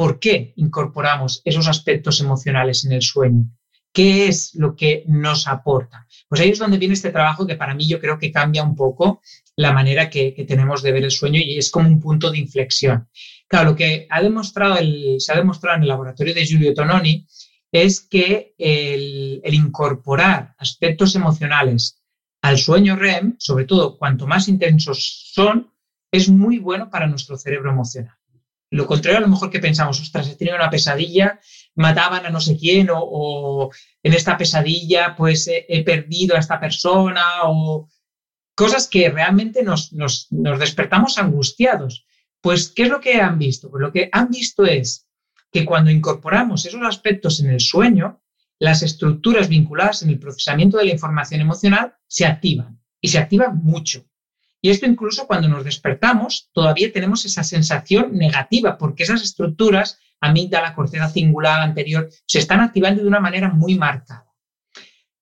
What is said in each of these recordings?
¿Por qué incorporamos esos aspectos emocionales en el sueño? ¿Qué es lo que nos aporta? Pues ahí es donde viene este trabajo que para mí yo creo que cambia un poco la manera que, tenemos de ver el sueño y es como un punto de inflexión. Claro, lo que ha demostrado se ha demostrado en el laboratorio de Giulio Tononi es que el incorporar aspectos emocionales al sueño REM, sobre todo cuanto más intensos son, es muy bueno para nuestro cerebro emocional. Lo contrario a lo mejor que pensamos, ostras, he tenido una pesadilla, mataban a no sé quién, o, en esta pesadilla pues he, he perdido a esta persona, o cosas que realmente nos, nos, nos despertamos angustiados. Pues, ¿qué es lo que han visto? Pues lo que han visto es que cuando incorporamos esos aspectos en el sueño, las estructuras vinculadas en el procesamiento de la información emocional se activan y se activan mucho. Y esto incluso cuando nos despertamos, todavía tenemos esa sensación negativa, porque esas estructuras, amígdala, corteza cingular anterior, se están activando de una manera muy marcada.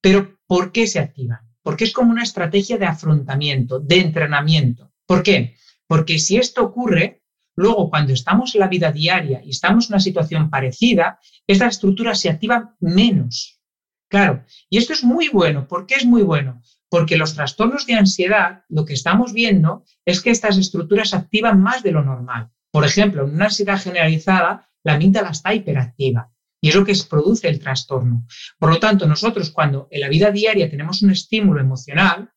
Pero, ¿por qué se activan? Porque es como una estrategia de afrontamiento, de entrenamiento. ¿Por qué? Porque si esto ocurre, luego cuando estamos en la vida diaria y estamos en una situación parecida, estas estructuras se activan menos. Claro, y esto es muy bueno. ¿Por qué es muy bueno? Porque los trastornos de ansiedad, lo que estamos viendo es que estas estructuras activan más de lo normal. Por ejemplo, en una ansiedad generalizada, la amígdala está hiperactiva y es lo que produce el trastorno. Por lo tanto, nosotros cuando en la vida diaria tenemos un estímulo emocional,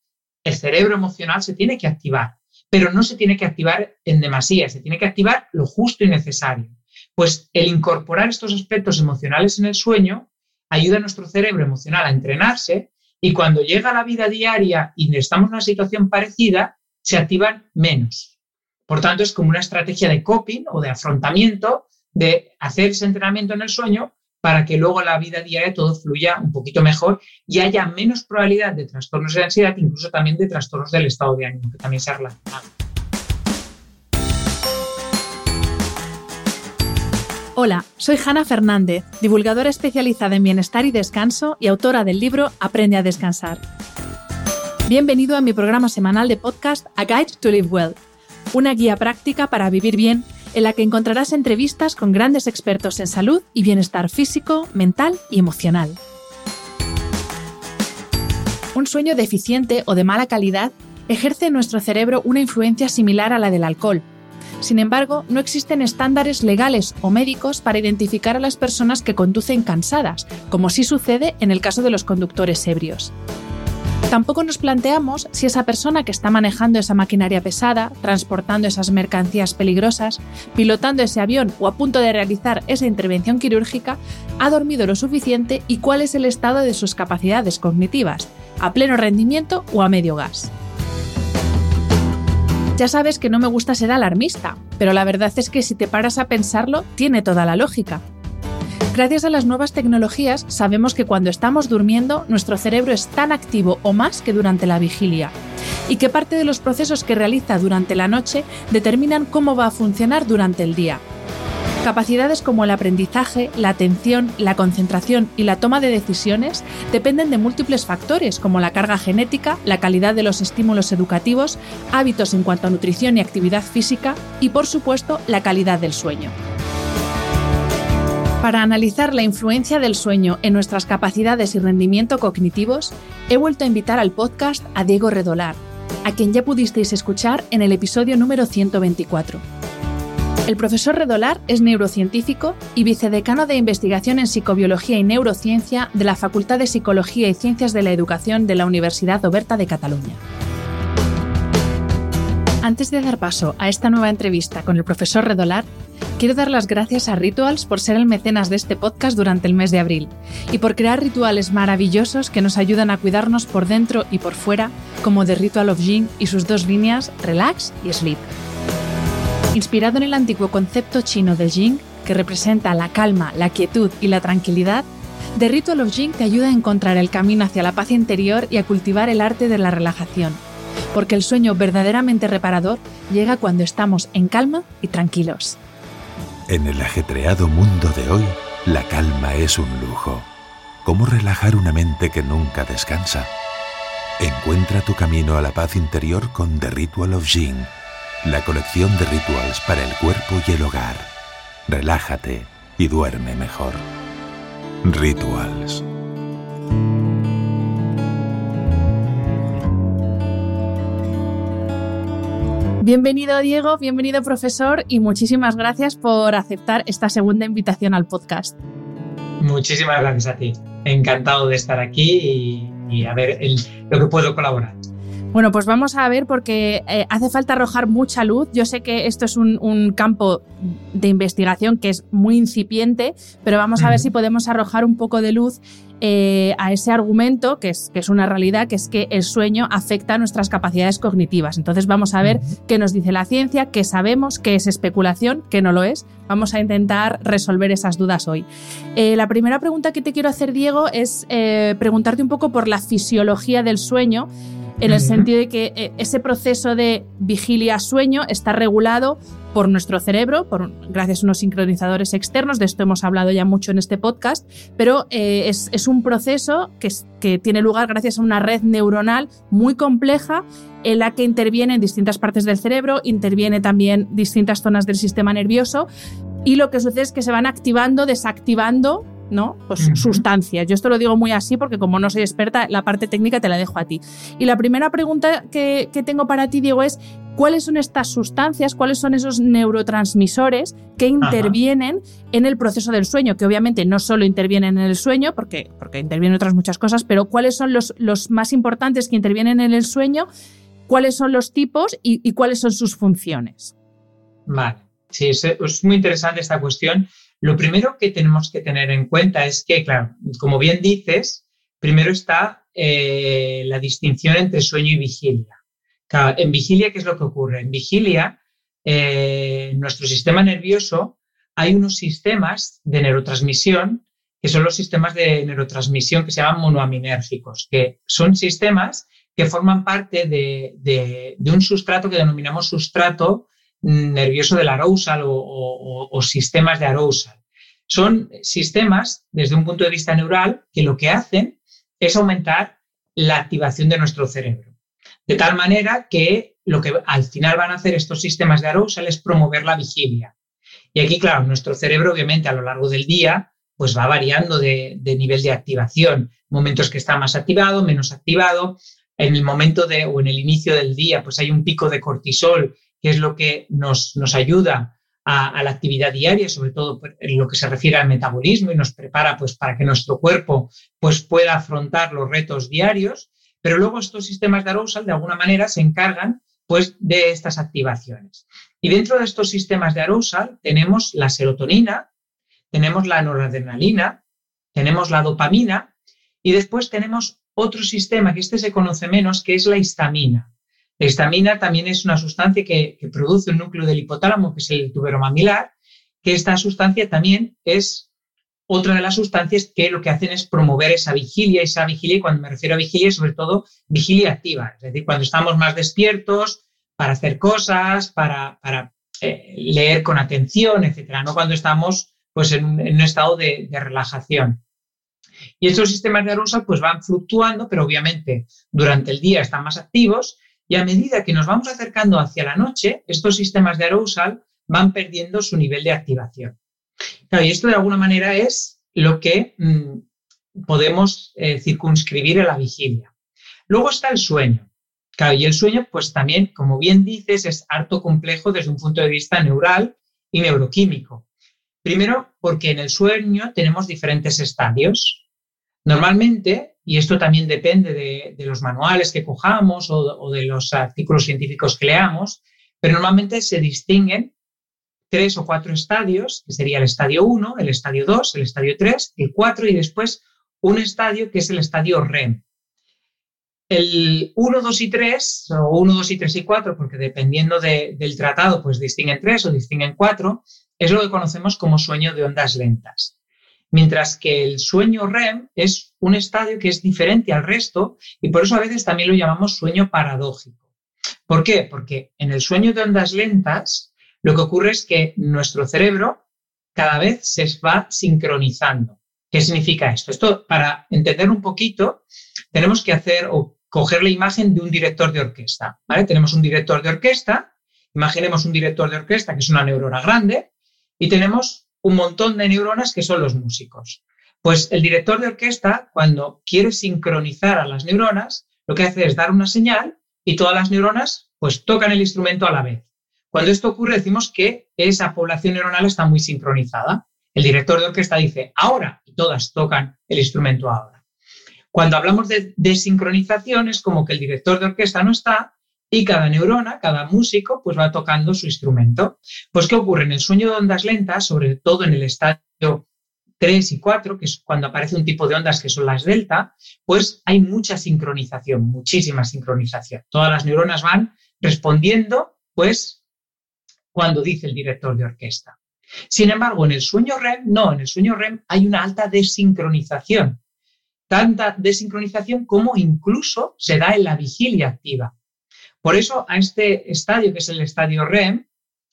el cerebro emocional se tiene que activar, pero no se tiene que activar en demasía, se tiene que activar lo justo y necesario. Pues el incorporar estos aspectos emocionales en el sueño ayuda a nuestro cerebro emocional a entrenarse y cuando llega la vida diaria y estamos en una situación parecida, se activan menos. Por tanto, es como una estrategia de coping o de afrontamiento de hacer ese entrenamiento en el sueño para que luego la vida diaria todo fluya un poquito mejor y haya menos probabilidad de trastornos de ansiedad, incluso también de trastornos del estado de ánimo, que también se ha relacionado. Hola, soy Hanna Fernández, divulgadora especializada en bienestar y descanso y autora del libro Aprende a descansar. Bienvenido a mi programa semanal de podcast A Guide to Live Well, una guía práctica para vivir bien en la que encontrarás entrevistas con grandes expertos en salud y bienestar físico, mental y emocional. Un sueño deficiente o de mala calidad ejerce en nuestro cerebro una influencia similar a la del alcohol. Sin embargo, no existen estándares legales o médicos para identificar a las personas que conducen cansadas, como sí sucede en el caso de los conductores ebrios. Tampoco nos planteamos si esa persona que está manejando esa maquinaria pesada, transportando esas mercancías peligrosas, pilotando ese avión o a punto de realizar esa intervención quirúrgica, ha dormido lo suficiente y cuál es el estado de sus capacidades cognitivas, a pleno rendimiento o a medio gas. Ya sabes que no me gusta ser alarmista, pero la verdad es que si te paras a pensarlo, tiene toda la lógica. Gracias a las nuevas tecnologías sabemos que cuando estamos durmiendo nuestro cerebro es tan activo o más que durante la vigilia y que parte de los procesos que realiza durante la noche determinan cómo va a funcionar durante el día. Capacidades como el aprendizaje, la atención, la concentración y la toma de decisiones dependen de múltiples factores como la carga genética, la calidad de los estímulos educativos, hábitos en cuanto a nutrición y actividad física y por supuesto la calidad del sueño. Para analizar la influencia del sueño en nuestras capacidades y rendimiento cognitivos, he vuelto a invitar al podcast a Diego Redolar, a quien ya pudisteis escuchar en el episodio número 124. El profesor Redolar es neurocientífico y vicedecano de investigación en psicobiología y neurociencia de la Facultad de Psicología y Ciencias de la Educación de la Universidad Oberta de Cataluña. Antes de dar paso a esta nueva entrevista con el profesor Redolar, quiero dar las gracias a Rituals por ser el mecenas de este podcast durante el mes de abril y por crear rituales maravillosos que nos ayudan a cuidarnos por dentro y por fuera, como The Ritual of Jing y sus dos líneas Relax y Sleep. Inspirado en el antiguo concepto chino del Jing, que representa la calma, la quietud y la tranquilidad, The Ritual of Jing te ayuda a encontrar el camino hacia la paz interior y a cultivar el arte de la relajación, porque el sueño verdaderamente reparador llega cuando estamos en calma y tranquilos. En el ajetreado mundo de hoy, la calma es un lujo. ¿Cómo relajar una mente que nunca descansa? Encuentra tu camino a la paz interior con The Ritual of Jing, la colección de rituals para el cuerpo y el hogar. Relájate y duerme mejor. Rituals. Bienvenido Diego, bienvenido profesor y muchísimas gracias por aceptar esta segunda invitación al podcast. Muchísimas gracias a ti. Encantado de estar aquí y, a ver lo que puedo colaborar. Bueno, pues vamos a ver porque eh, hace falta arrojar mucha luz. Yo sé que esto es un, campo de investigación que es muy incipiente, pero vamos a ver si podemos arrojar un poco de luz eh, a ese argumento, que es, que es una realidad, que es que el sueño afecta a nuestras capacidades cognitivas. Entonces vamos a ver qué nos dice la ciencia, qué sabemos, qué es especulación, qué no lo es. Vamos a intentar resolver esas dudas hoy. Eh, la primera pregunta que te quiero hacer, Diego, es preguntarte un poco por la fisiología del sueño en el sentido de que eh, ese proceso de vigilia-sueño está regulado por nuestro cerebro, por, gracias a unos sincronizadores externos, de esto hemos hablado ya mucho en este podcast, pero eh, es, un proceso que, que tiene lugar gracias a una red neuronal muy compleja en la que intervienen distintas partes del cerebro, interviene también distintas zonas del sistema nervioso y lo que sucede es que se van activando, desactivando ¿no? Pues sustancias. Yo esto lo digo muy así porque como no soy experta, la parte técnica te la dejo a ti. Y la primera pregunta que, tengo para ti, Diego, es ¿cuáles son estas sustancias, cuáles son esos neurotransmisores que intervienen en el proceso del sueño? Que obviamente no solo intervienen en el sueño, porque, porque intervienen otras muchas cosas, pero ¿cuáles son los, los más importantes que intervienen en el sueño? ¿Cuáles son los tipos y, cuáles son sus funciones? Vale, sí, es muy interesante esta cuestión lo primero que tenemos que tener en cuenta es que, claro, como bien dices, primero está eh, la distinción entre sueño y vigilia. en vigilia, ¿qué es lo que ocurre? En vigilia, eh, nuestro sistema nervioso, hay unos sistemas de neurotransmisión que son los sistemas de neurotransmisión que se llaman monoaminérgicos, que son sistemas que forman parte de un sustrato que denominamos sustrato nervioso del arousal o, sistemas de arousal. Son sistemas, desde un punto de vista neural, que lo que hacen es aumentar la activación de nuestro cerebro. De tal manera que lo que al final van a hacer estos sistemas de arousal es promover la vigilia. Y aquí, claro, nuestro cerebro, obviamente, a lo largo del día, pues va variando de, nivel de activación. Momentos que está más activado, menos activado. En el momento de, o en el inicio del día, pues hay un pico de cortisol que es lo que nos, nos ayuda a, la actividad diaria, sobre todo en lo que se refiere al metabolismo y nos prepara pues, para que nuestro cuerpo pues, pueda afrontar los retos diarios. Pero luego estos sistemas de arousal de alguna manera se encargan pues, de estas activaciones. Y dentro de estos sistemas de arousal tenemos la serotonina, tenemos la noradrenalina, tenemos la dopamina y después tenemos otro sistema que este se conoce menos, que es la histamina. La histamina también es una sustancia que, produce un núcleo del hipotálamo, que es el tubero mamilar, que esta sustancia también es otra de las sustancias que lo que hacen es promover esa vigilia, esa vigilia, y cuando me refiero a vigilia, sobre todo vigilia activa, es decir, cuando estamos más despiertos para hacer cosas, para, eh, leer con atención, etcétera, no cuando estamos pues, en, un estado de, relajación. Y estos sistemas de arousal pues van fluctuando, pero obviamente durante el día están más activos y a medida que nos vamos acercando hacia la noche, estos sistemas de arousal van perdiendo su nivel de activación. Claro, y esto de alguna manera es lo que mm, podemos eh, circunscribir en la vigilia. Luego está el sueño. Claro, y el sueño, pues también, como bien dices, es harto complejo desde un punto de vista neural y neuroquímico. Primero, porque en el sueño tenemos diferentes estadios. Normalmente, y esto también depende de, los manuales que cojamos o de los artículos científicos que leamos, pero normalmente se distinguen tres o cuatro estadios, que sería el estadio 1, el estadio 2, el estadio 3, el 4 y después un estadio que es el estadio REM. El 1, 2 y 3, o 1, 2 y 3 y 4, porque dependiendo del tratado, pues distinguen 3 o distinguen 4, es lo que conocemos como sueño de ondas lentas. Mientras que el sueño REM es un estadio que es diferente al resto y por eso a veces también lo llamamos sueño paradójico. ¿Por qué? Porque en el sueño de ondas lentas lo que ocurre es que nuestro cerebro cada vez se va sincronizando. ¿Qué significa esto? Esto, para entender un poquito, tenemos que hacer o coger la imagen de un director de orquesta. Tenemos un director de orquesta, imaginemos un director de orquesta que es una neurona grande y tenemos un montón de neuronas que son los músicos. Pues el director de orquesta, cuando quiere sincronizar a las neuronas, lo que hace es dar una señal y todas las neuronas pues tocan el instrumento a la vez. Cuando esto ocurre, decimos que esa población neuronal está muy sincronizada. El director de orquesta dice ahora y todas tocan el instrumento ahora. Cuando hablamos de desincronización es como que el director de orquesta no está y cada neurona, cada músico, pues va tocando su instrumento. Pues ¿qué ocurre? En el sueño de ondas lentas, sobre todo en el estadio 3 y 4, que es cuando aparece un tipo de ondas que son las delta, pues hay mucha sincronización, muchísima sincronización. Todas las neuronas van respondiendo, pues, cuando dice el director de orquesta. Sin embargo, en el sueño REM, no, en el sueño REM hay una alta desincronización. Tanta desincronización como incluso se da en la vigilia activa. Por eso a este estadio, que es el estadio REM,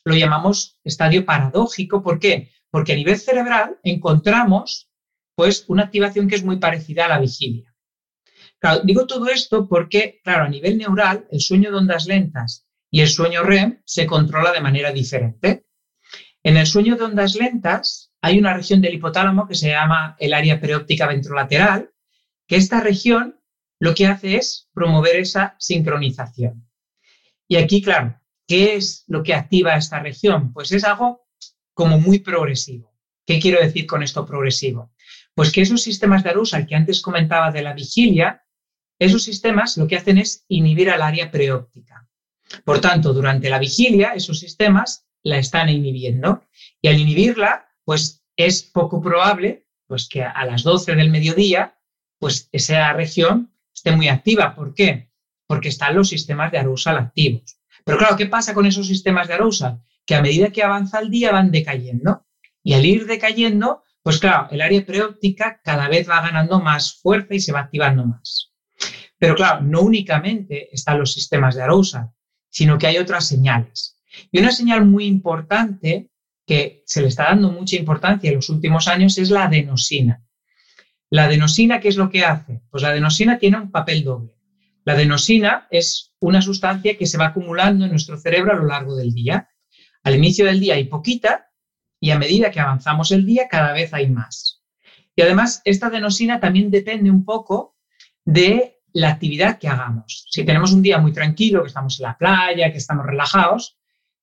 lo llamamos estadio paradójico. ¿Por qué? Porque a nivel cerebral encontramos pues una activación que es muy parecida a la vigilia. digo todo esto porque, claro, a nivel neural, el sueño de ondas lentas y el sueño REM se controla de manera diferente. En el sueño de ondas lentas hay una región del hipotálamo que se llama el área preóptica ventrolateral, que esta región lo que hace es promover esa sincronización. Y aquí, claro, ¿qué es lo que activa esta región? Pues es algo como muy progresivo. ¿Qué quiero decir con esto progresivo? Pues que esos sistemas de arousal que antes comentaba de la vigilia, esos sistemas lo que hacen es inhibir al área preóptica. Por tanto, durante la vigilia, esos sistemas la están inhibiendo y al inhibirla, pues es poco probable pues, que a las 12 del mediodía, pues esa región esté muy activa. ¿Por qué? Porque están los sistemas de arousal activos. Pero claro, ¿qué pasa con esos sistemas de arousal? Que a medida que avanza el día van decayendo. Y al ir decayendo, pues claro, el área preóptica cada vez va ganando más fuerza y se va activando más. Pero claro, no únicamente están los sistemas de arousal, sino que hay otras señales. Y una señal muy importante que se le está dando mucha importancia en los últimos años es la adenosina. La adenosina, ¿qué es lo que hace? Pues la adenosina tiene un papel doble. La adenosina es una sustancia que se va acumulando en nuestro cerebro a lo largo del día. Al inicio del día hay poquita y a medida que avanzamos el día cada vez hay más. Y además, esta adenosina también depende un poco de la actividad que hagamos. Si tenemos un día muy tranquilo, que estamos en la playa, que estamos relajados,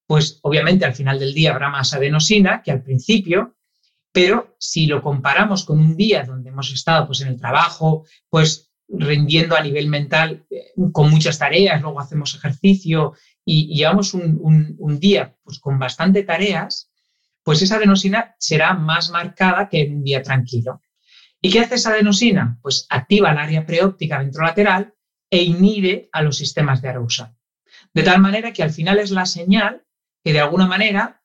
pues obviamente al final del día habrá más adenosina que al principio, pero si lo comparamos con un día donde hemos estado pues en el trabajo, pues rindiendo a nivel mental eh, con muchas tareas, luego hacemos ejercicio y, llevamos un, día pues con bastante tareas, pues esa adenosina será más marcada que en un día tranquilo. ¿Y qué hace esa adenosina? Pues activa el área preóptica ventrolateral e inhibe a los sistemas de arousal. De tal manera que al final es la señal que de alguna manera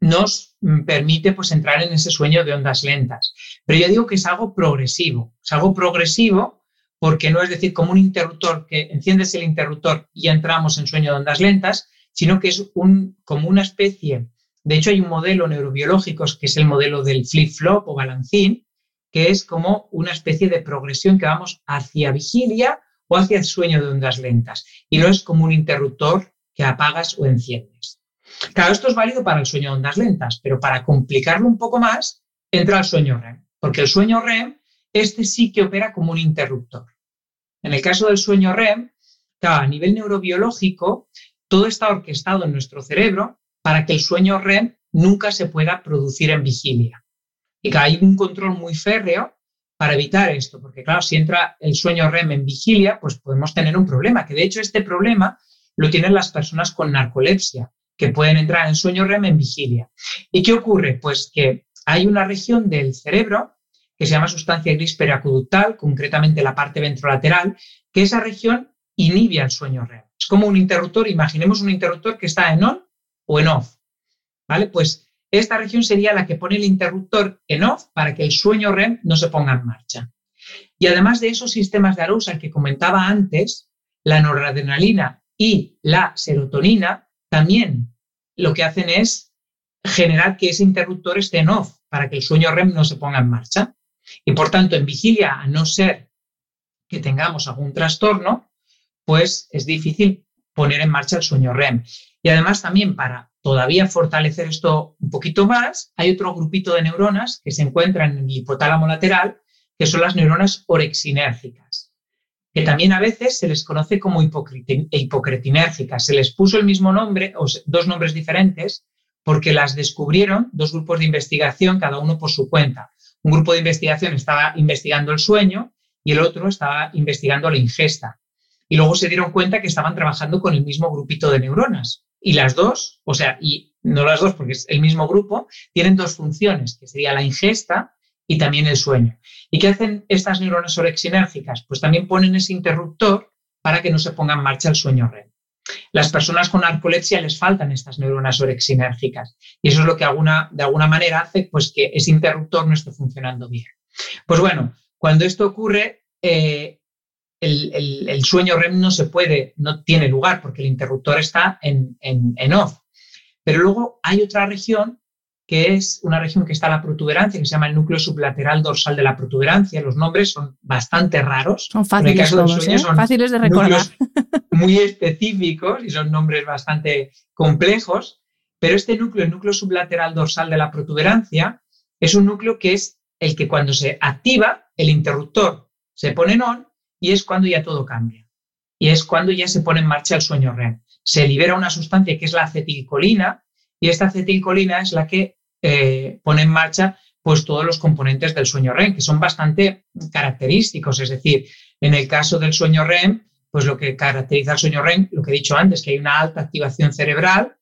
nos mm, permite pues entrar en ese sueño de ondas lentas. Pero yo digo que es algo progresivo, es algo progresivo porque no es decir como un interruptor que enciendes el interruptor y entramos en sueño de ondas lentas, sino que es un, como una especie, de hecho hay un modelo neurobiológico que es el modelo del flip-flop o balancín, que es como una especie de progresión que vamos hacia vigilia o hacia sueño de ondas lentas. Y no es como un interruptor que apagas o enciendes. Claro, esto es válido para el sueño de ondas lentas, pero para complicarlo un poco más, entra el sueño REM, porque el sueño REM, este sí que opera como un interruptor. En el caso del sueño REM, a nivel neurobiológico, todo está orquestado en nuestro cerebro para que el sueño REM nunca se pueda producir en vigilia. Y que hay un control muy férreo para evitar esto, porque claro, si entra el sueño REM en vigilia, pues podemos tener un problema, que de hecho este problema lo tienen las personas con narcolepsia, que pueden entrar en sueño REM en vigilia. ¿Y qué ocurre? Pues que hay una región del cerebro que se llama sustancia gris periacuductal, concretamente la parte ventrolateral, que esa región inhibe al sueño REM. Es como un interruptor, imaginemos un interruptor que está en on o en off. ¿Vale? Pues esta región sería la que pone el interruptor en off para que el sueño REM no se ponga en marcha. Y además de esos sistemas de arousal que comentaba antes, la noradrenalina y la serotonina también lo que hacen es generar que ese interruptor esté en off para que el sueño REM no se ponga en marcha. Y por tanto, en vigilia, a no ser que tengamos algún trastorno, pues es difícil poner en marcha el sueño REM. Y además también para todavía fortalecer esto un poquito más, hay otro grupito de neuronas que se encuentran en el hipotálamo lateral, que son las neuronas orexinérgicas, que también a veces se les conoce como hipocretinérgicas. Se les puso el mismo nombre, o dos nombres diferentes, porque las descubrieron dos grupos de investigación, cada uno por su cuenta. Un grupo de investigación estaba investigando el sueño y el otro estaba investigando la ingesta. Y luego se dieron cuenta que estaban trabajando con el mismo grupito de neuronas. Y las dos, o sea, y no las dos porque es el mismo grupo, tienen dos funciones, que sería la ingesta y también el sueño. ¿Y qué hacen estas neuronas orexinérgicas? Pues también ponen ese interruptor para que no se ponga en marcha el sueño REM. Las personas con narcolepsia les faltan estas neuronas orexinérgicas y eso es lo que de alguna manera hace pues, que ese interruptor no esté funcionando bien. Pues bueno, cuando esto ocurre, eh, el, sueño REM no se puede, no tiene lugar porque el interruptor está en, off. Pero luego hay otra región que es una región que está en la protuberancia, que se llama el núcleo sublateral dorsal de la protuberancia. Los nombres son bastante raros. Son fáciles, ¿eh? son fáciles de recordar. Muy específicos y son nombres bastante complejos. Pero este núcleo, el núcleo sublateral dorsal de la protuberancia, es un núcleo que es el que cuando se activa, el interruptor se pone en on y es cuando ya todo cambia. Y es cuando ya se pone en marcha el sueño REM. Se libera una sustancia que es la acetilcolina y esta acetilcolina es la que eh, pone en marcha pues todos los componentes del sueño REM, que son bastante característicos. Es decir, en el caso del sueño REM, pues lo que caracteriza el sueño REM, lo que he dicho antes, que hay una alta activación cerebral,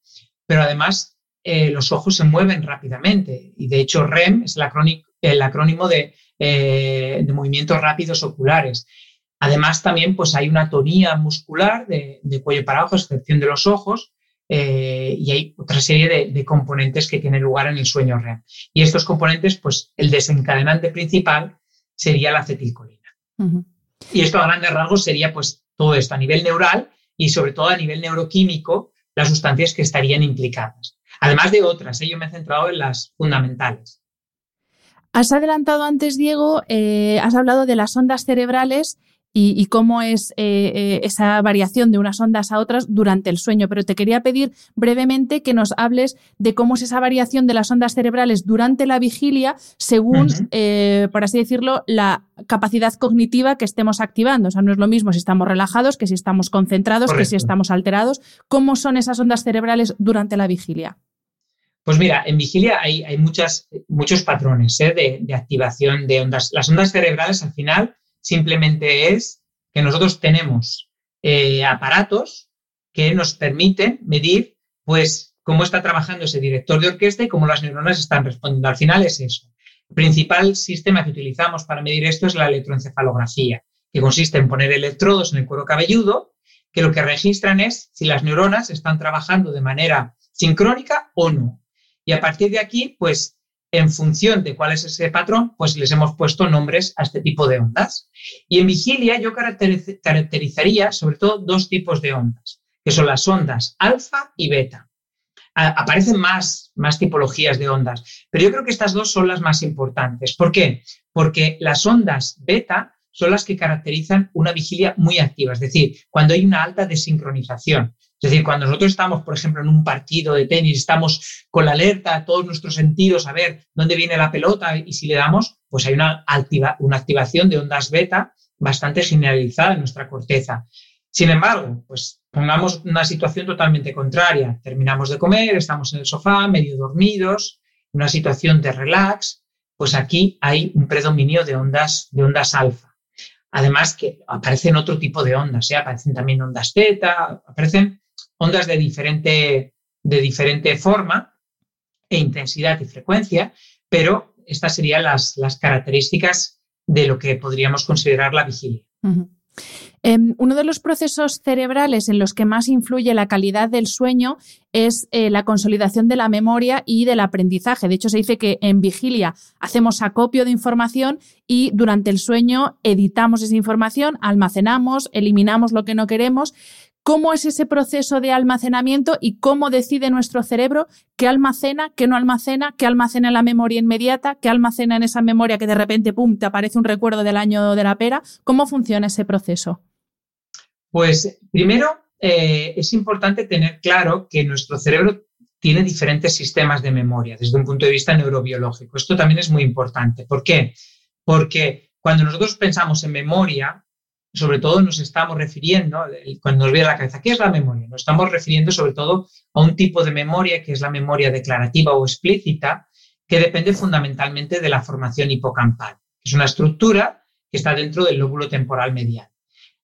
pero además eh, los ojos se mueven rápidamente. Y de hecho, REM es el acrónimo, de, eh, de movimientos rápidos oculares. Además, también pues, hay una tonía muscular de, cuello para abajo, excepción de los ojos, eh, y hay otra serie de, componentes que tienen lugar en el sueño REM. Y estos componentes, pues el desencadenante principal sería la acetilcolina. Y esto a grandes rasgos sería pues todo esto a nivel neural y sobre todo a nivel neuroquímico, las sustancias que estarían implicadas. Además de otras, ¿eh? yo me he centrado en las fundamentales. Has adelantado antes, Diego, eh, has hablado de las ondas cerebrales y, cómo es eh, eh, esa variación de unas ondas a otras durante el sueño. Pero te quería pedir brevemente que nos hables de cómo es esa variación de las ondas cerebrales durante la vigilia según, eh, por así decirlo, la capacidad cognitiva que estemos activando. O sea, no es lo mismo si estamos relajados que si estamos concentrados, que si estamos alterados. ¿Cómo son esas ondas cerebrales durante la vigilia? Pues mira, en vigilia hay, muchas, muchos patrones de, de activación de ondas. Las ondas cerebrales al final simplemente es que nosotros tenemos eh, aparatos que nos permiten medir, pues, cómo está trabajando ese director de orquesta y cómo las neuronas están respondiendo. Al final es eso. El principal sistema que utilizamos para medir esto es la electroencefalografía, que consiste en poner electrodos en el cuero cabelludo, que lo que registran es si las neuronas están trabajando de manera sincrónica o no. Y a partir de aquí, pues en función de cuál es ese patrón, pues les hemos puesto nombres a este tipo de ondas. Y en vigilia yo caracterizaría sobre todo dos tipos de ondas, que son las ondas alfa y beta. aparecen más, más tipologías de ondas, pero yo creo que estas dos son las más importantes. ¿Por qué? Porque las ondas beta son las que caracterizan una vigilia muy activa, es decir, cuando hay una alta desincronización. Es decir, cuando nosotros estamos, por ejemplo, en un partido de tenis, estamos con la alerta todos nuestros sentidos a ver dónde viene la pelota y si le damos, pues hay una, una activación de ondas beta bastante generalizada en nuestra corteza. Sin embargo, pues pongamos una situación totalmente contraria. Terminamos de comer, estamos en el sofá, medio dormidos, una situación de relax, pues aquí hay un predominio de ondas, de ondas alfa. Además que aparecen otro tipo de ondas, ¿eh? aparecen también ondas teta, aparecen ondas de diferente, de diferente forma e intensidad y frecuencia, pero estas serían las, las características de lo que podríamos considerar la vigilia. Em, uno de los procesos cerebrales en los que más influye la calidad del sueño es eh, la consolidación de la memoria y del aprendizaje. De hecho, se dice que en vigilia hacemos acopio de información y durante el sueño editamos esa información, almacenamos, eliminamos lo que no queremos cómo es ese proceso de almacenamiento y cómo decide nuestro cerebro qué almacena, qué no almacena, qué almacena en la memoria inmediata, qué almacena en esa memoria que de repente, pum, te aparece un recuerdo del año de la pera. ¿Cómo funciona ese proceso? Pues primero eh, es importante tener claro que nuestro cerebro tiene diferentes sistemas de memoria desde un punto de vista neurobiológico. Esto también es muy importante. ¿Por qué? Porque cuando nosotros pensamos en memoria, sobre todo nos estamos refiriendo, cuando nos viene a la cabeza, ¿qué es la memoria? Nos estamos refiriendo sobre todo a un tipo de memoria que es la memoria declarativa o explícita, que depende fundamentalmente de la formación hipocampal. Es una estructura que está dentro del lóbulo temporal medial.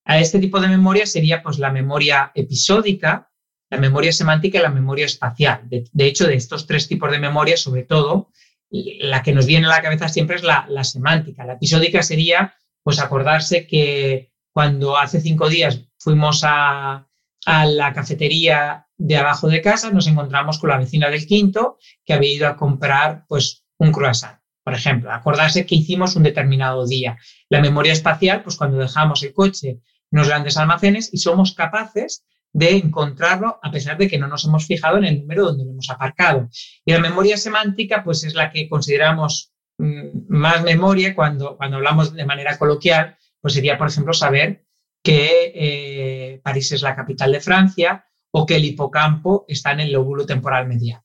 A este tipo de memoria sería pues la memoria episódica, la memoria semántica y la memoria espacial. De, hecho, de estos tres tipos de memoria, sobre todo, la que nos viene a la cabeza siempre es la, la semántica. La episódica sería pues acordarse que cuando hace cinco días fuimos a, la cafetería de abajo de casa, nos encontramos con la vecina del quinto que había ido a comprar pues, un croissant, por ejemplo. Acordarse que hicimos un determinado día. La memoria espacial, pues cuando dejamos el coche en los grandes almacenes y somos capaces de encontrarlo a pesar de que no nos hemos fijado en el número donde lo hemos aparcado. Y la memoria semántica, pues es la que consideramos mm, más memoria cuando, cuando hablamos de manera coloquial, pues sería, por ejemplo, saber que eh, París es la capital de Francia o que el hipocampo está en el lóbulo temporal medial.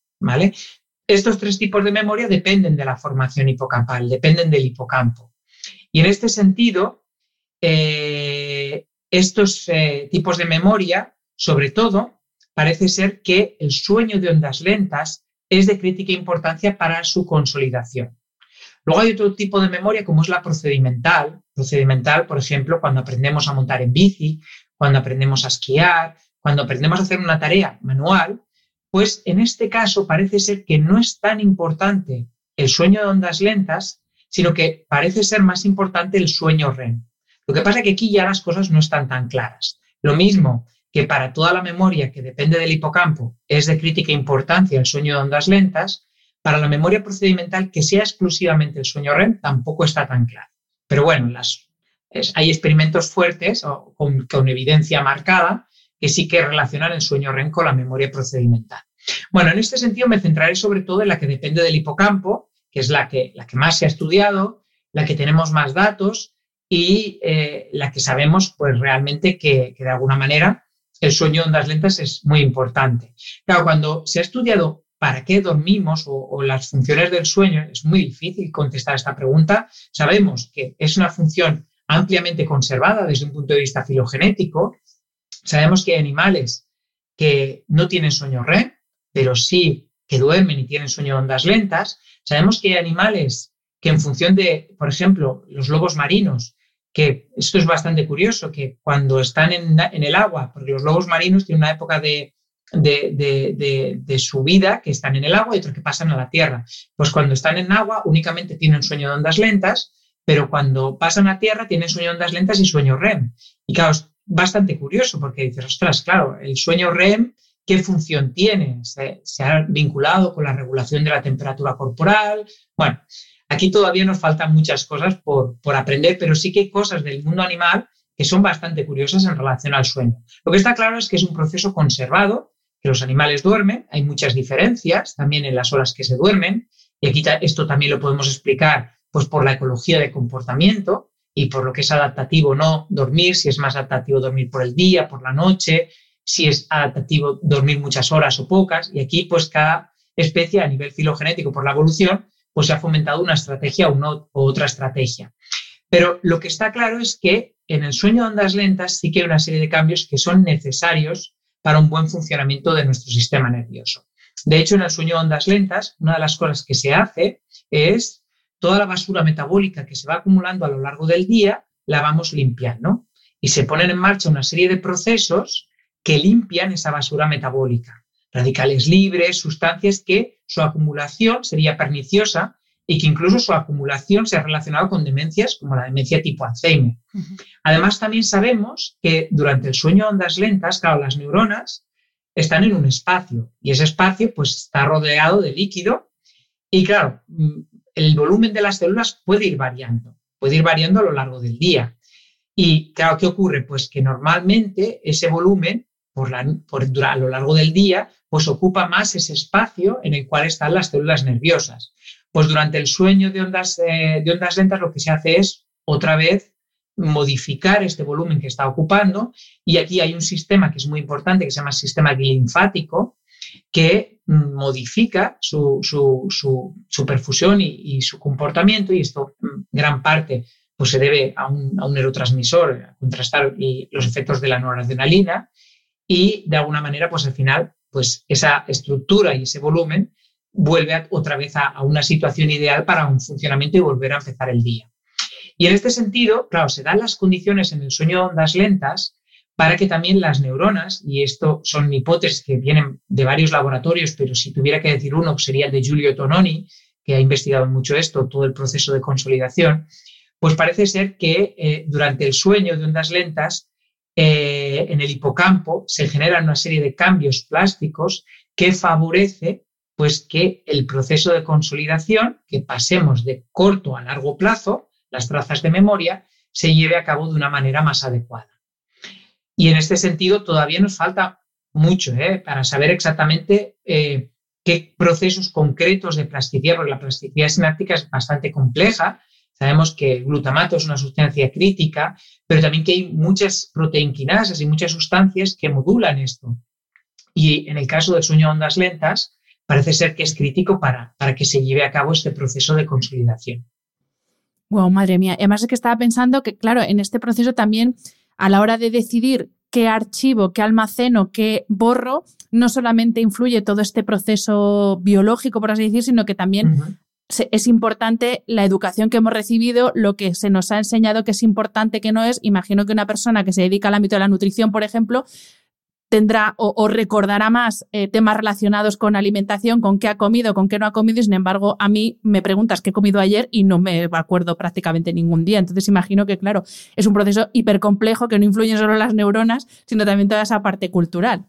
Estos tres tipos de memoria dependen de la formación hipocampal, dependen del hipocampo. Y en este sentido, eh, estos eh, tipos de memoria, sobre todo, parece ser que el sueño de ondas lentas es de crítica importancia para su consolidación. Luego hay otro tipo de memoria como es la procedimental. Procedimental, por ejemplo, cuando aprendemos a montar en bici, cuando aprendemos a esquiar, cuando aprendemos a hacer una tarea manual, pues en este caso parece ser que no es tan importante el sueño de ondas lentas, sino que parece ser más importante el sueño REM. Lo que pasa es que aquí ya las cosas no están tan claras. Lo mismo que para toda la memoria que depende del hipocampo es de crítica importancia el sueño de ondas lentas, para la memoria procedimental, que sea exclusivamente el sueño REM, tampoco está tan claro. Pero bueno, hay experimentos fuertes con, evidencia marcada que sí que relacionan el sueño REM con la memoria procedimental. Bueno, en este sentido me centraré sobre todo en la que depende del hipocampo, que es la que, la que más se ha estudiado, la que tenemos más datos y eh, la que sabemos pues realmente que, que de alguna manera el sueño de ondas lentas es muy importante. Claro, cuando se ha estudiado para qué dormimos o, las funciones del sueño, es muy difícil contestar esta pregunta. Sabemos que es una función ampliamente conservada desde un punto de vista filogenético. Sabemos que hay animales que no tienen sueño REM, pero sí que duermen y tienen sueño de ondas lentas. Sabemos que hay animales que en función de, por ejemplo, los lobos marinos, que esto es bastante curioso, que cuando están en, en el agua, porque los lobos marinos tienen una época de, de, su vida que están en el agua y otros que pasan a la tierra. Pues cuando están en agua únicamente tienen sueño de ondas lentas, pero cuando pasan a tierra tienen sueño de ondas lentas y sueño REM. Y claro, es bastante curioso porque dices, ostras, claro, el sueño REM qué función tiene, se, ha vinculado con la regulación de la temperatura corporal. Bueno, aquí todavía nos faltan muchas cosas por, por aprender, pero sí que hay cosas del mundo animal que son bastante curiosas en relación al sueño. Lo que está claro es que es un proceso conservado, que los animales duermen, hay muchas diferencias también en las horas que se duermen, y aquí esto también lo podemos explicar pues, por la ecología de comportamiento y por lo que es adaptativo no dormir, si es más adaptativo dormir por el día, por la noche, si es adaptativo dormir muchas horas o pocas. Y aquí, pues cada especie a nivel filogenético por la evolución, pues se ha fomentado una estrategia o, o otra estrategia. Pero lo que está claro es que en el sueño de ondas lentas sí que hay una serie de cambios que son necesarios para un buen funcionamiento de nuestro sistema nervioso. De hecho, en el sueño de ondas lentas, una de las cosas que se hace es toda la basura metabólica que se va acumulando a lo largo del día, la vamos limpiando. Y se ponen en marcha una serie de procesos que limpian esa basura metabólica. Radicales libres, sustancias que su acumulación sería perniciosa y que incluso su acumulación se ha relacionado con demencias como la demencia tipo Alzheimer. Además, también sabemos que durante el sueño de ondas lentas, claro, las neuronas están en un espacio y ese espacio pues está rodeado de líquido y claro, mm, el volumen de las células puede ir variando, puede ir variando a lo largo del día. Y claro, ¿qué ocurre? Pues que normalmente ese volumen por la, por, a lo largo del día pues ocupa más ese espacio en el cual están las células nerviosas. Pues durante el sueño de ondas, eh, de ondas lentas lo que se hace es otra vez modificar este volumen que está ocupando. Y aquí hay un sistema que es muy importante que se llama sistema linfático que modifica su, su, perfusión y, su comportamiento. Y esto gran parte pues se debe a un, a un neurotransmisor, a contrastar los efectos de la noradrenalina. Y de alguna manera pues al final pues esa estructura y ese volumen vuelve otra vez a, una situación ideal para un funcionamiento y volver a empezar el día. Y en este sentido, claro, se dan las condiciones en el sueño de ondas lentas para que también las neuronas, y esto son hipótesis que vienen de varios laboratorios, pero si tuviera que decir uno, sería el de Giulio Tononi, que ha investigado mucho esto, todo el proceso de consolidación, pues parece ser que eh, durante el sueño de ondas lentas, eh, en el hipocampo se generan una serie de cambios plásticos que favorece pues que el proceso de consolidación, que pasemos de corto a largo plazo, las trazas de memoria, se lleve a cabo de una manera más adecuada. Y en este sentido todavía nos falta mucho ¿eh? para saber exactamente eh, qué procesos concretos de plasticidad, porque la plasticidad sináptica es bastante compleja. Sabemos que el glutamato es una sustancia crítica, pero también que hay muchas proteinquinasas y muchas sustancias que modulan esto. Y en el caso del sueño de ondas lentas, parece ser que es crítico para, para que se lleve a cabo este proceso de consolidación. Wow, madre mía. Además es que estaba pensando que, claro, en este proceso también, a la hora de decidir qué archivo, qué almaceno, qué borro, no solamente influye todo este proceso biológico, por así decir, sino que también es importante la educación que hemos recibido, lo que se nos ha enseñado que es importante, que no es. Imagino que una persona que se dedica al ámbito de la nutrición, por ejemplo, tendrá o, recordará más eh, temas relacionados con alimentación, con qué ha comido, con qué no ha comido, y sin embargo, a mí me preguntas qué he comido ayer y no me acuerdo prácticamente ningún día. Entonces, imagino que, claro, es un proceso hipercomplejo que no influye solo las neuronas, sino también toda esa parte cultural.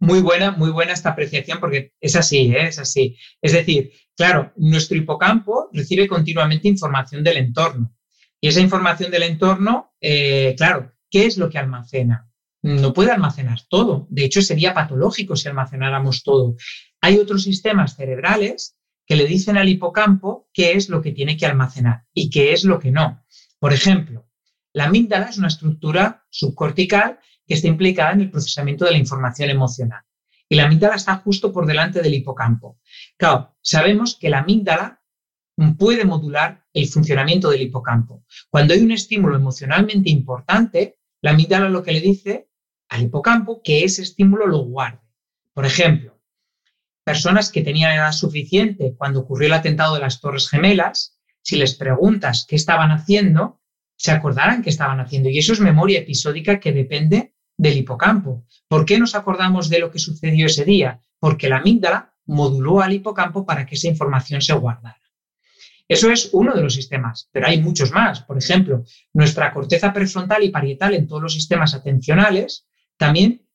Muy buena, muy buena esta apreciación porque es así, ¿eh? es así. Es decir, claro, nuestro hipocampo recibe continuamente información del entorno. Y esa información del entorno, eh, claro, ¿qué es lo que almacena? No puede almacenar todo. De hecho, sería patológico si almacenáramos todo. Hay otros sistemas cerebrales que le dicen al hipocampo qué es lo que tiene que almacenar y qué es lo que no. Por ejemplo, la amígdala es una estructura subcortical que está implicada en el procesamiento de la información emocional. Y la amígdala está justo por delante del hipocampo. Claro, sabemos que la amígdala puede modular el funcionamiento del hipocampo. Cuando hay un estímulo emocionalmente importante, la amígdala lo que le dice al hipocampo que ese estímulo lo guarde. Por ejemplo, personas que tenían edad suficiente cuando ocurrió el atentado de las Torres Gemelas, si les preguntas qué estaban haciendo, se acordarán qué estaban haciendo. Y eso es memoria episódica que depende del hipocampo. ¿Por qué nos acordamos de lo que sucedió ese día? Porque la amígdala moduló al hipocampo para que esa información se guardara. Eso es uno de los sistemas, pero hay muchos más. Por ejemplo, nuestra corteza prefrontal y parietal en todos los sistemas atencionales también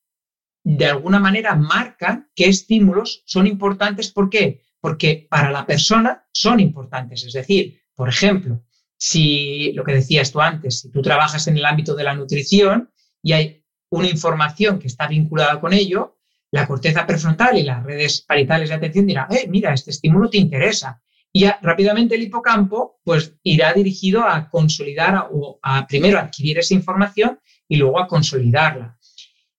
de alguna manera marcan qué estímulos son importantes. ¿Por qué? Porque para la persona son importantes. Es decir, por ejemplo, si lo que decías tú antes, si tú trabajas en el ámbito de la nutrición y hay una información que está vinculada con ello, la corteza prefrontal y las redes paritales de atención dirán, eh, mira, este estímulo te interesa. Y rápidamente el hipocampo pues irá dirigido a consolidar o a primero adquirir esa información y luego a consolidarla.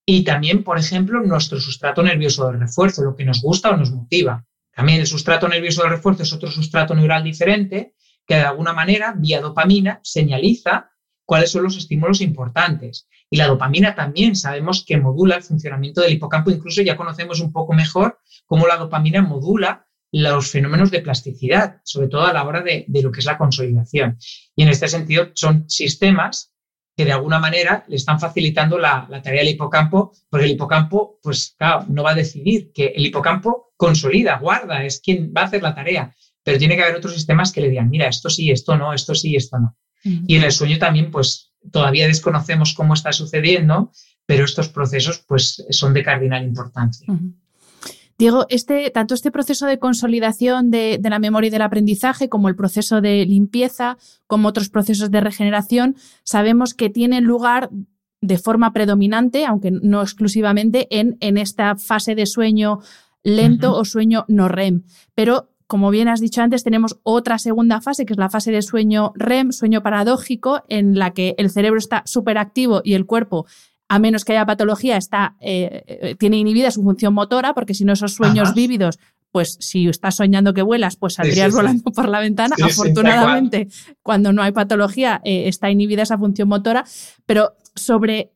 Y también, por ejemplo, nuestro sustrato nervioso de refuerzo, lo que nos gusta o nos motiva. También el sustrato nervioso de refuerzo es otro sustrato neural diferente que de alguna manera, vía dopamina, señaliza cuáles son los estímulos importantes. Y la dopamina también sabemos que modula el funcionamiento del hipocampo, incluso ya conocemos un poco mejor cómo la dopamina modula los fenómenos de plasticidad, sobre todo a la hora de, lo que es la consolidación. Y en este sentido son sistemas que de alguna manera le están facilitando la, tarea del hipocampo, porque el hipocampo, pues claro, no va a decidir, que el hipocampo consolida, guarda, es quien va a hacer la tarea, pero tiene que haber otros sistemas que le digan, mira, esto sí, esto no, esto sí, esto no. Y en el sueño también, pues todavía desconocemos cómo está sucediendo, pero estos procesos, pues son de cardinal importancia. Diego, este, tanto este proceso de consolidación de, la memoria y del aprendizaje como el proceso de limpieza, como otros procesos de regeneración, sabemos que tienen lugar de forma predominante, aunque no exclusivamente, en, en esta fase de sueño lento o sueño no REM. Pero como bien has dicho antes, tenemos otra segunda fase, que es la fase de sueño REM, sueño paradójico, en la que el cerebro está súper activo y el cuerpo, a menos que haya patología, está, eh, eh, tiene inhibida su función motora, porque si no esos sueños vívidos, pues si estás soñando que vuelas, pues saldrías volando por la ventana. Afortunadamente, cuando no hay patología, eh, está inhibida esa función motora. Pero sobre,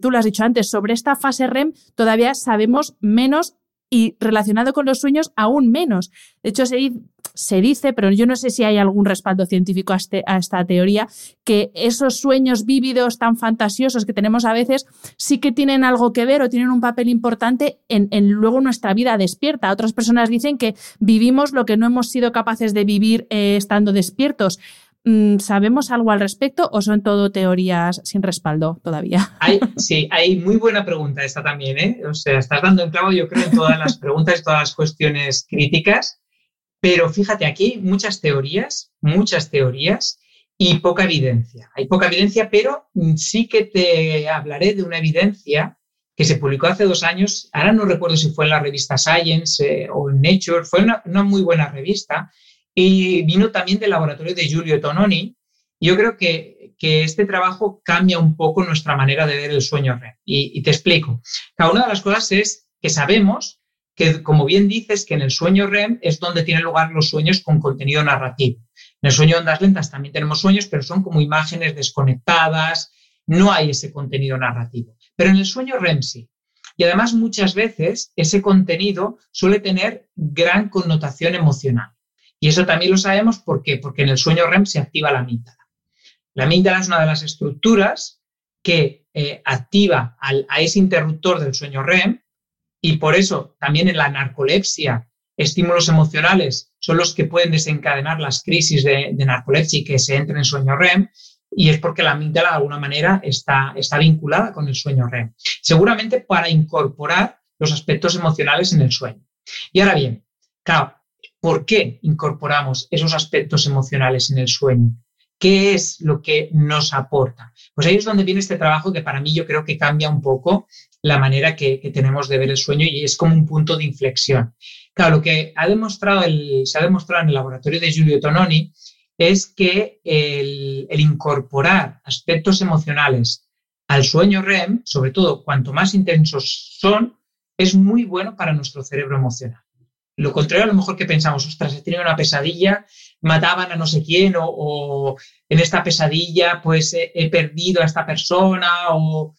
tú lo has dicho antes, sobre esta fase REM todavía sabemos menos y relacionado con los sueños aún menos. De hecho, se, dice, pero yo no sé si hay algún respaldo científico a, este, a, esta teoría, que esos sueños vívidos tan fantasiosos que tenemos a veces sí que tienen algo que ver o tienen un papel importante en, luego nuestra vida despierta. Otras personas dicen que vivimos lo que no hemos sido capaces de vivir eh, estando despiertos. Mm, ¿Sabemos algo al respecto o son todo teorías sin respaldo todavía? sí, hay muy buena pregunta esta también, ¿eh? O sea, estás dando en clavo, yo creo, en todas las preguntas, todas las cuestiones críticas, pero fíjate, aquí hay muchas teorías, muchas teorías y poca evidencia. Hay poca evidencia, pero sí que te hablaré de una evidencia que se publicó hace dos años, ahora no recuerdo si fue en la revista Science eh, o en Nature, fue una, una muy buena revista, y vino también del laboratorio de Giulio Tononi. Yo creo que, que este trabajo cambia un poco nuestra manera de ver el sueño REM. Y, te explico. Cada una de las cosas es que sabemos que, como bien dices, que en el sueño REM es donde tienen lugar los sueños con contenido narrativo. En el sueño de ondas lentas también tenemos sueños, pero son como imágenes desconectadas, no hay ese contenido narrativo. Pero en el sueño REM sí. Y además muchas veces ese contenido suele tener gran connotación emocional. Y eso también lo sabemos porque en el sueño REM se activa la amígdala. La amígdala es una de las estructuras que eh, activa a ese interruptor del sueño REM y por eso también en la narcolepsia estímulos emocionales son los que pueden desencadenar las crisis de, narcolepsia y que se entre en sueño REM y es porque la amígdala de alguna manera está, está vinculada con el sueño REM. Seguramente para incorporar los aspectos emocionales en el sueño. Y ahora bien, claro, ¿Por qué incorporamos esos aspectos emocionales en el sueño? ¿Qué es lo que nos aporta? Pues ahí es donde viene este trabajo que para mí yo creo que cambia un poco la manera que, tenemos de ver el sueño y es como un punto de inflexión. Claro, lo que ha demostrado se ha demostrado en el laboratorio de Giulio Tononi es que el, el incorporar aspectos emocionales al sueño REM, sobre todo cuanto más intensos son, es muy bueno para nuestro cerebro emocional. Lo contrario a lo mejor que pensamos, ostras, he tenido una pesadilla, mataban a no sé quién, o, en esta pesadilla pues he, perdido a esta persona, o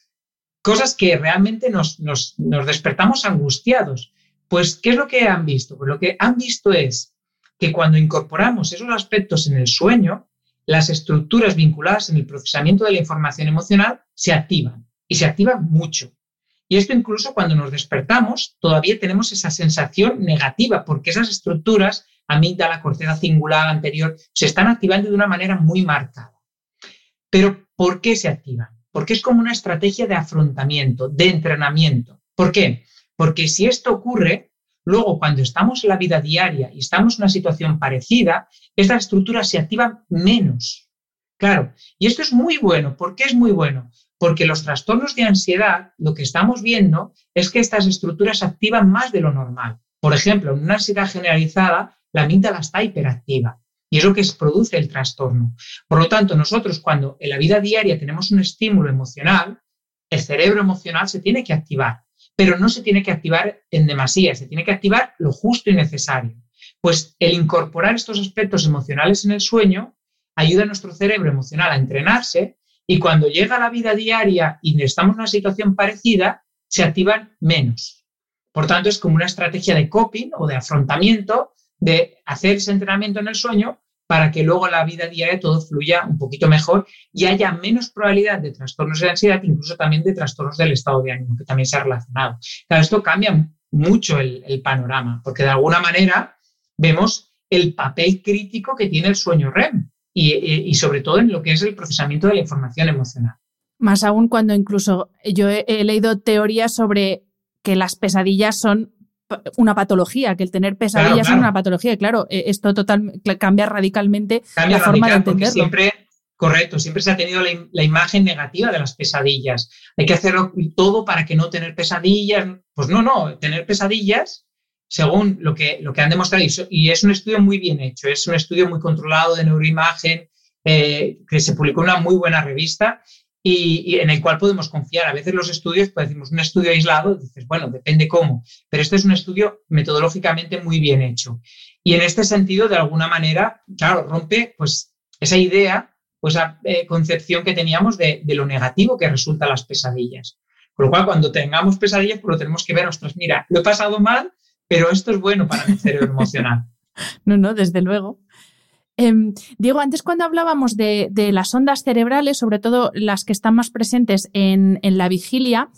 cosas que realmente nos, nos, nos despertamos angustiados. Pues, ¿qué es lo que han visto? Pues lo que han visto es que cuando incorporamos esos aspectos en el sueño, las estructuras vinculadas en el procesamiento de la información emocional se activan y se activan mucho. Y esto incluso cuando nos despertamos, todavía tenemos esa sensación negativa, porque esas estructuras, amígdala, corteza cingular, anterior, se están activando de una manera muy marcada. Pero, ¿por qué se activan? Porque es como una estrategia de afrontamiento, de entrenamiento. ¿Por qué? Porque si esto ocurre, luego cuando estamos en la vida diaria y estamos en una situación parecida, estas estructuras se activan menos. Claro, y esto es muy bueno. ¿Por qué es muy bueno? Porque los trastornos de ansiedad, lo que estamos viendo es que estas estructuras activan más de lo normal. Por ejemplo, en una ansiedad generalizada, la amígdala está hiperactiva. Y es lo que produce el trastorno. Por lo tanto, nosotros cuando en la vida diaria tenemos un estímulo emocional, el cerebro emocional se tiene que activar, pero no se tiene que activar en demasía, se tiene que activar lo justo y necesario. Pues el incorporar estos aspectos emocionales en el sueño ayuda a nuestro cerebro emocional a entrenarse y cuando llega la vida diaria y estamos en una situación parecida, se activan menos. Por tanto, es como una estrategia de coping o de afrontamiento de hacer ese entrenamiento en el sueño para que luego la vida diaria todo fluya un poquito mejor y haya menos probabilidad de trastornos de ansiedad, incluso también de trastornos del estado de ánimo, que también se ha relacionado. Esto cambia mucho el, panorama, porque de alguna manera vemos el papel crítico que tiene el sueño REM y, y, sobre todo en lo que es el procesamiento de la información emocional. Más aún cuando incluso yo he leído teorías sobre que las pesadillas son una patología, que el tener pesadillas es una patología. Claro, eh, esto total, cambia radicalmente la forma de entenderlo. Siempre, correcto, siempre se ha tenido la, imagen negativa de las pesadillas. Hay que hacerlo todo para que no tener pesadillas. Pues no, no, tener pesadillas, según lo que, lo que han demostrado, y es un estudio muy bien hecho, es un estudio muy controlado de neuroimagen, eh, que se publicó en una muy buena revista y, en el cual podemos confiar. A veces los estudios, pues decimos un estudio aislado, dices, bueno, depende cómo, pero este es un estudio metodológicamente muy bien hecho. Y en este sentido, de alguna manera, claro, rompe pues esa idea o esa eh, concepción que teníamos de, lo negativo que resultan las pesadillas. Con lo cual, cuando tengamos pesadillas, pues lo tenemos que ver, ostras, mira, lo he pasado mal, pero esto es bueno para mi cerebro emocional. No, no, desde luego. Em, Diego, antes cuando hablábamos de, las ondas cerebrales, sobre todo las que están más presentes en, la vigilia,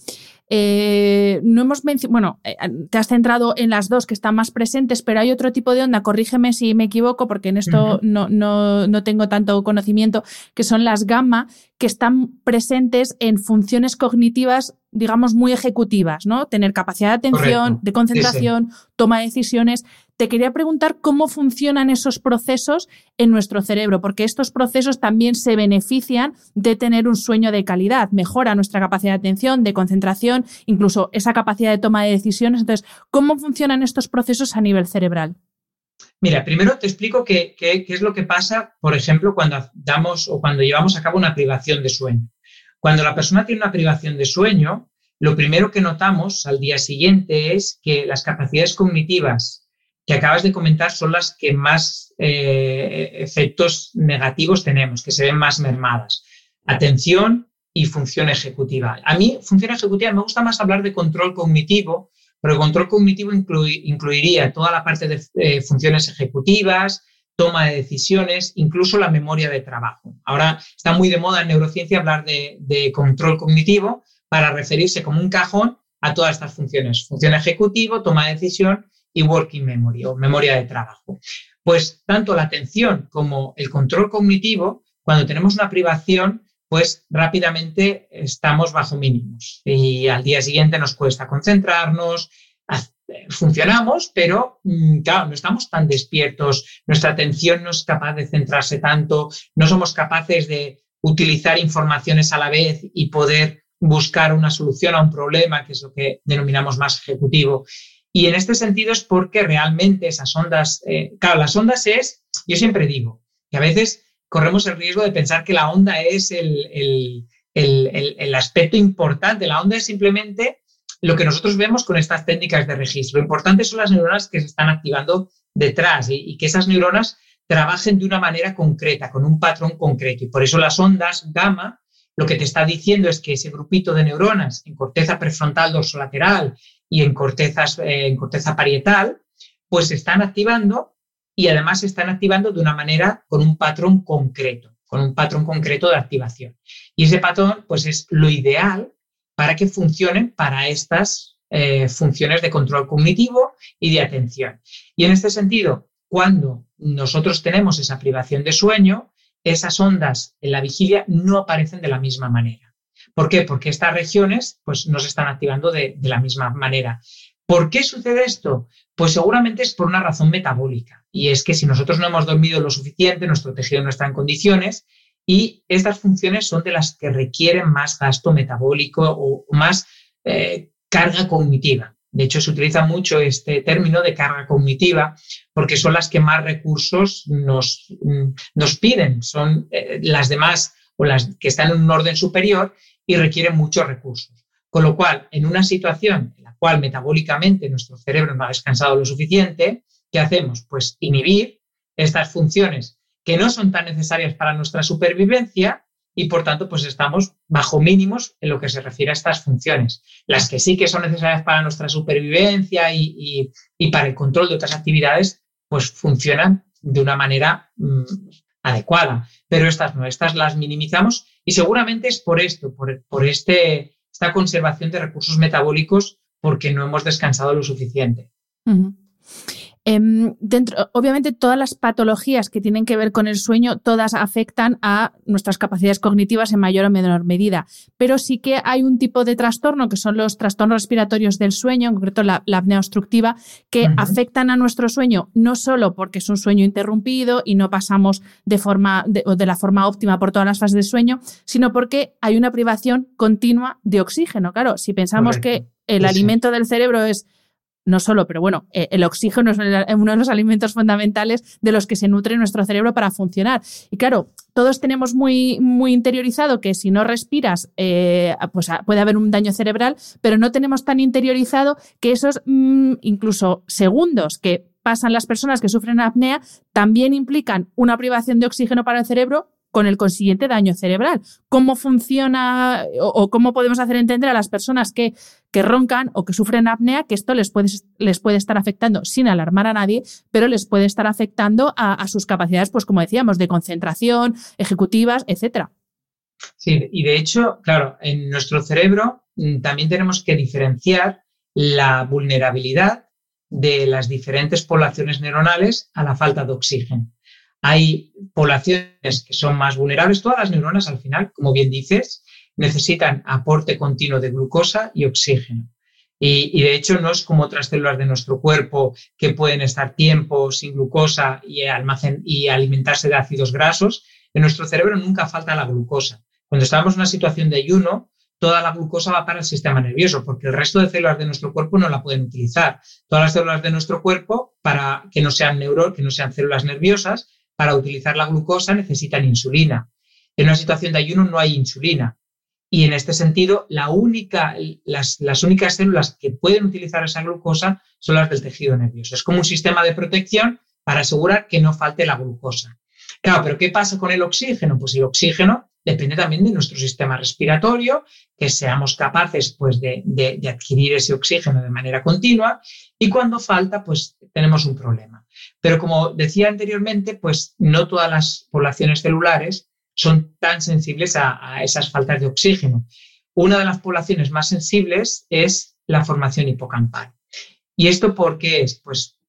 eh, no hemos bueno, eh, te has centrado en las dos que están más presentes, pero hay otro tipo de onda, corrígeme si me equivoco, porque en esto no, no, tengo tanto conocimiento, que son las gamma, que están presentes en funciones cognitivas, digamos, muy ejecutivas, ¿no? Tener capacidad de atención, de concentración, toma de decisiones. Te quería preguntar cómo funcionan esos procesos en nuestro cerebro, porque estos procesos también se benefician de tener un sueño de calidad, mejora nuestra capacidad de atención, de concentración, incluso esa capacidad de toma de decisiones. Entonces, ¿cómo funcionan estos procesos a nivel cerebral? Mira, primero te explico qué, es lo que pasa, por ejemplo, cuando damos o cuando llevamos a cabo una privación de sueño. Cuando la persona tiene una privación de sueño, lo primero que notamos al día siguiente es que las capacidades cognitivas que acabas de comentar son las que más eh, efectos negativos tenemos, que se ven más mermadas. Atención y función ejecutiva. A mí, función ejecutiva, me gusta más hablar de control cognitivo pero el control cognitivo incluiría toda la parte de eh, funciones ejecutivas, toma de decisiones, incluso la memoria de trabajo. Ahora está muy de moda en neurociencia hablar de, control cognitivo para referirse como un cajón a todas estas funciones. Función ejecutivo, toma de decisión y working memory o memoria de trabajo. Pues tanto la atención como el control cognitivo, cuando tenemos una privación, pues rápidamente estamos bajo mínimos y al día siguiente nos cuesta concentrarnos, funcionamos, pero mm, claro, no estamos tan despiertos, nuestra atención no es capaz de centrarse tanto, no somos capaces de utilizar informaciones a la vez y poder buscar una solución a un problema, que es lo que denominamos más ejecutivo. Y en este sentido es porque realmente esas ondas, eh, claro, las ondas es, yo siempre digo, que a veces corremos el riesgo de pensar que la onda es el, aspecto importante. La onda es simplemente lo que nosotros vemos con estas técnicas de registro. Lo importante son las neuronas que se están activando detrás y, que esas neuronas trabajen de una manera concreta, con un patrón concreto. Y por eso las ondas gamma lo que te está diciendo es que ese grupito de neuronas en corteza prefrontal dorsolateral y en, cortezas, eh, en corteza parietal, pues se están activando y además se están activando de una manera con un patrón concreto, con un patrón concreto de activación. Y ese patrón, pues es lo ideal para que funcionen para estas eh, funciones de control cognitivo y de atención. Y en este sentido, cuando nosotros tenemos esa privación de sueño, esas ondas en la vigilia no aparecen de la misma manera. ¿Por qué? Porque estas regiones pues, no se están activando de, la misma manera. ¿Por qué sucede esto? Pues seguramente es por una razón metabólica. Y es que si nosotros no hemos dormido lo suficiente, nuestro tejido no está en condiciones y estas funciones son de las que requieren más gasto metabólico o más eh, carga cognitiva. De hecho, se utiliza mucho este término de carga cognitiva porque son las que más recursos nos, mm, nos piden. Son eh, las demás o las que están en un orden superior y requieren muchos recursos. Con lo cual, en una situación en la cual metabólicamente nuestro cerebro no ha descansado lo suficiente, ¿qué hacemos? Pues inhibir estas funciones que no son tan necesarias para nuestra supervivencia y por tanto pues estamos bajo mínimos en lo que se refiere a estas funciones. Las que sí que son necesarias para nuestra supervivencia y, para el control de otras actividades pues funcionan de una manera mm, adecuada, pero estas no, estas las minimizamos y seguramente es por esto, por, por este, esta conservación de recursos metabólicos porque no hemos descansado lo suficiente. Em, dentro, obviamente, todas las patologías que tienen que ver con el sueño, todas afectan a nuestras capacidades cognitivas en mayor o menor medida. Pero sí que hay un tipo de trastorno, que son los trastornos respiratorios del sueño, en concreto la, apnea obstructiva, que afectan a nuestro sueño no solo porque es un sueño interrumpido y no pasamos de, forma, de, de la forma óptima por todas las fases del sueño, sino porque hay una privación continua de oxígeno. Claro, si pensamos que el alimento del cerebro es no solo, pero bueno, eh, el oxígeno es uno de los alimentos fundamentales de los que se nutre nuestro cerebro para funcionar. Y claro, todos tenemos muy, muy interiorizado que si no respiras, eh, pues ah, puede haber un daño cerebral, pero no tenemos tan interiorizado que esos mm, incluso segundos que pasan las personas que sufren apnea también implican una privación de oxígeno para el cerebro con el consiguiente daño cerebral. ¿Cómo funciona o, cómo podemos hacer entender a las personas que, que, roncan o que sufren apnea que esto les puede, les puede estar afectando sin alarmar a nadie, pero les puede estar afectando a, sus capacidades, pues como decíamos, de concentración, ejecutivas, etcétera? Sí, y de hecho, claro, en nuestro cerebro mm, también tenemos que diferenciar la vulnerabilidad de las diferentes poblaciones neuronales a la falta de oxígeno. Hay poblaciones que son más vulnerables. Todas las neuronas, al final, como bien dices, necesitan aporte continuo de glucosa y oxígeno. Y, de hecho no es como otras células de nuestro cuerpo que pueden estar tiempo sin glucosa y, almacen, y alimentarse de ácidos grasos. En nuestro cerebro nunca falta la glucosa. Cuando estamos en una situación de ayuno, toda la glucosa va para el sistema nervioso, porque el resto de células de nuestro cuerpo no la pueden utilizar. Todas las células de nuestro cuerpo, para que no sean neuro, que no sean células nerviosas, para utilizar la glucosa necesitan insulina. En una situación de ayuno no hay insulina. Y en este sentido, las, únicas células que pueden utilizar esa glucosa son las del tejido nervioso. Es como un sistema de protección para asegurar que no falte la glucosa. Claro, pero ¿qué pasa con el oxígeno? Pues el oxígeno depende también de nuestro sistema respiratorio, que seamos capaces pues, de, de adquirir ese oxígeno de manera continua y cuando falta, pues tenemos un problema. Pero como decía anteriormente, pues no todas las poblaciones celulares son tan sensibles a, esas faltas de oxígeno. Una de las poblaciones más sensibles es la formación hipocampal. ¿Y esto por qué es? Pues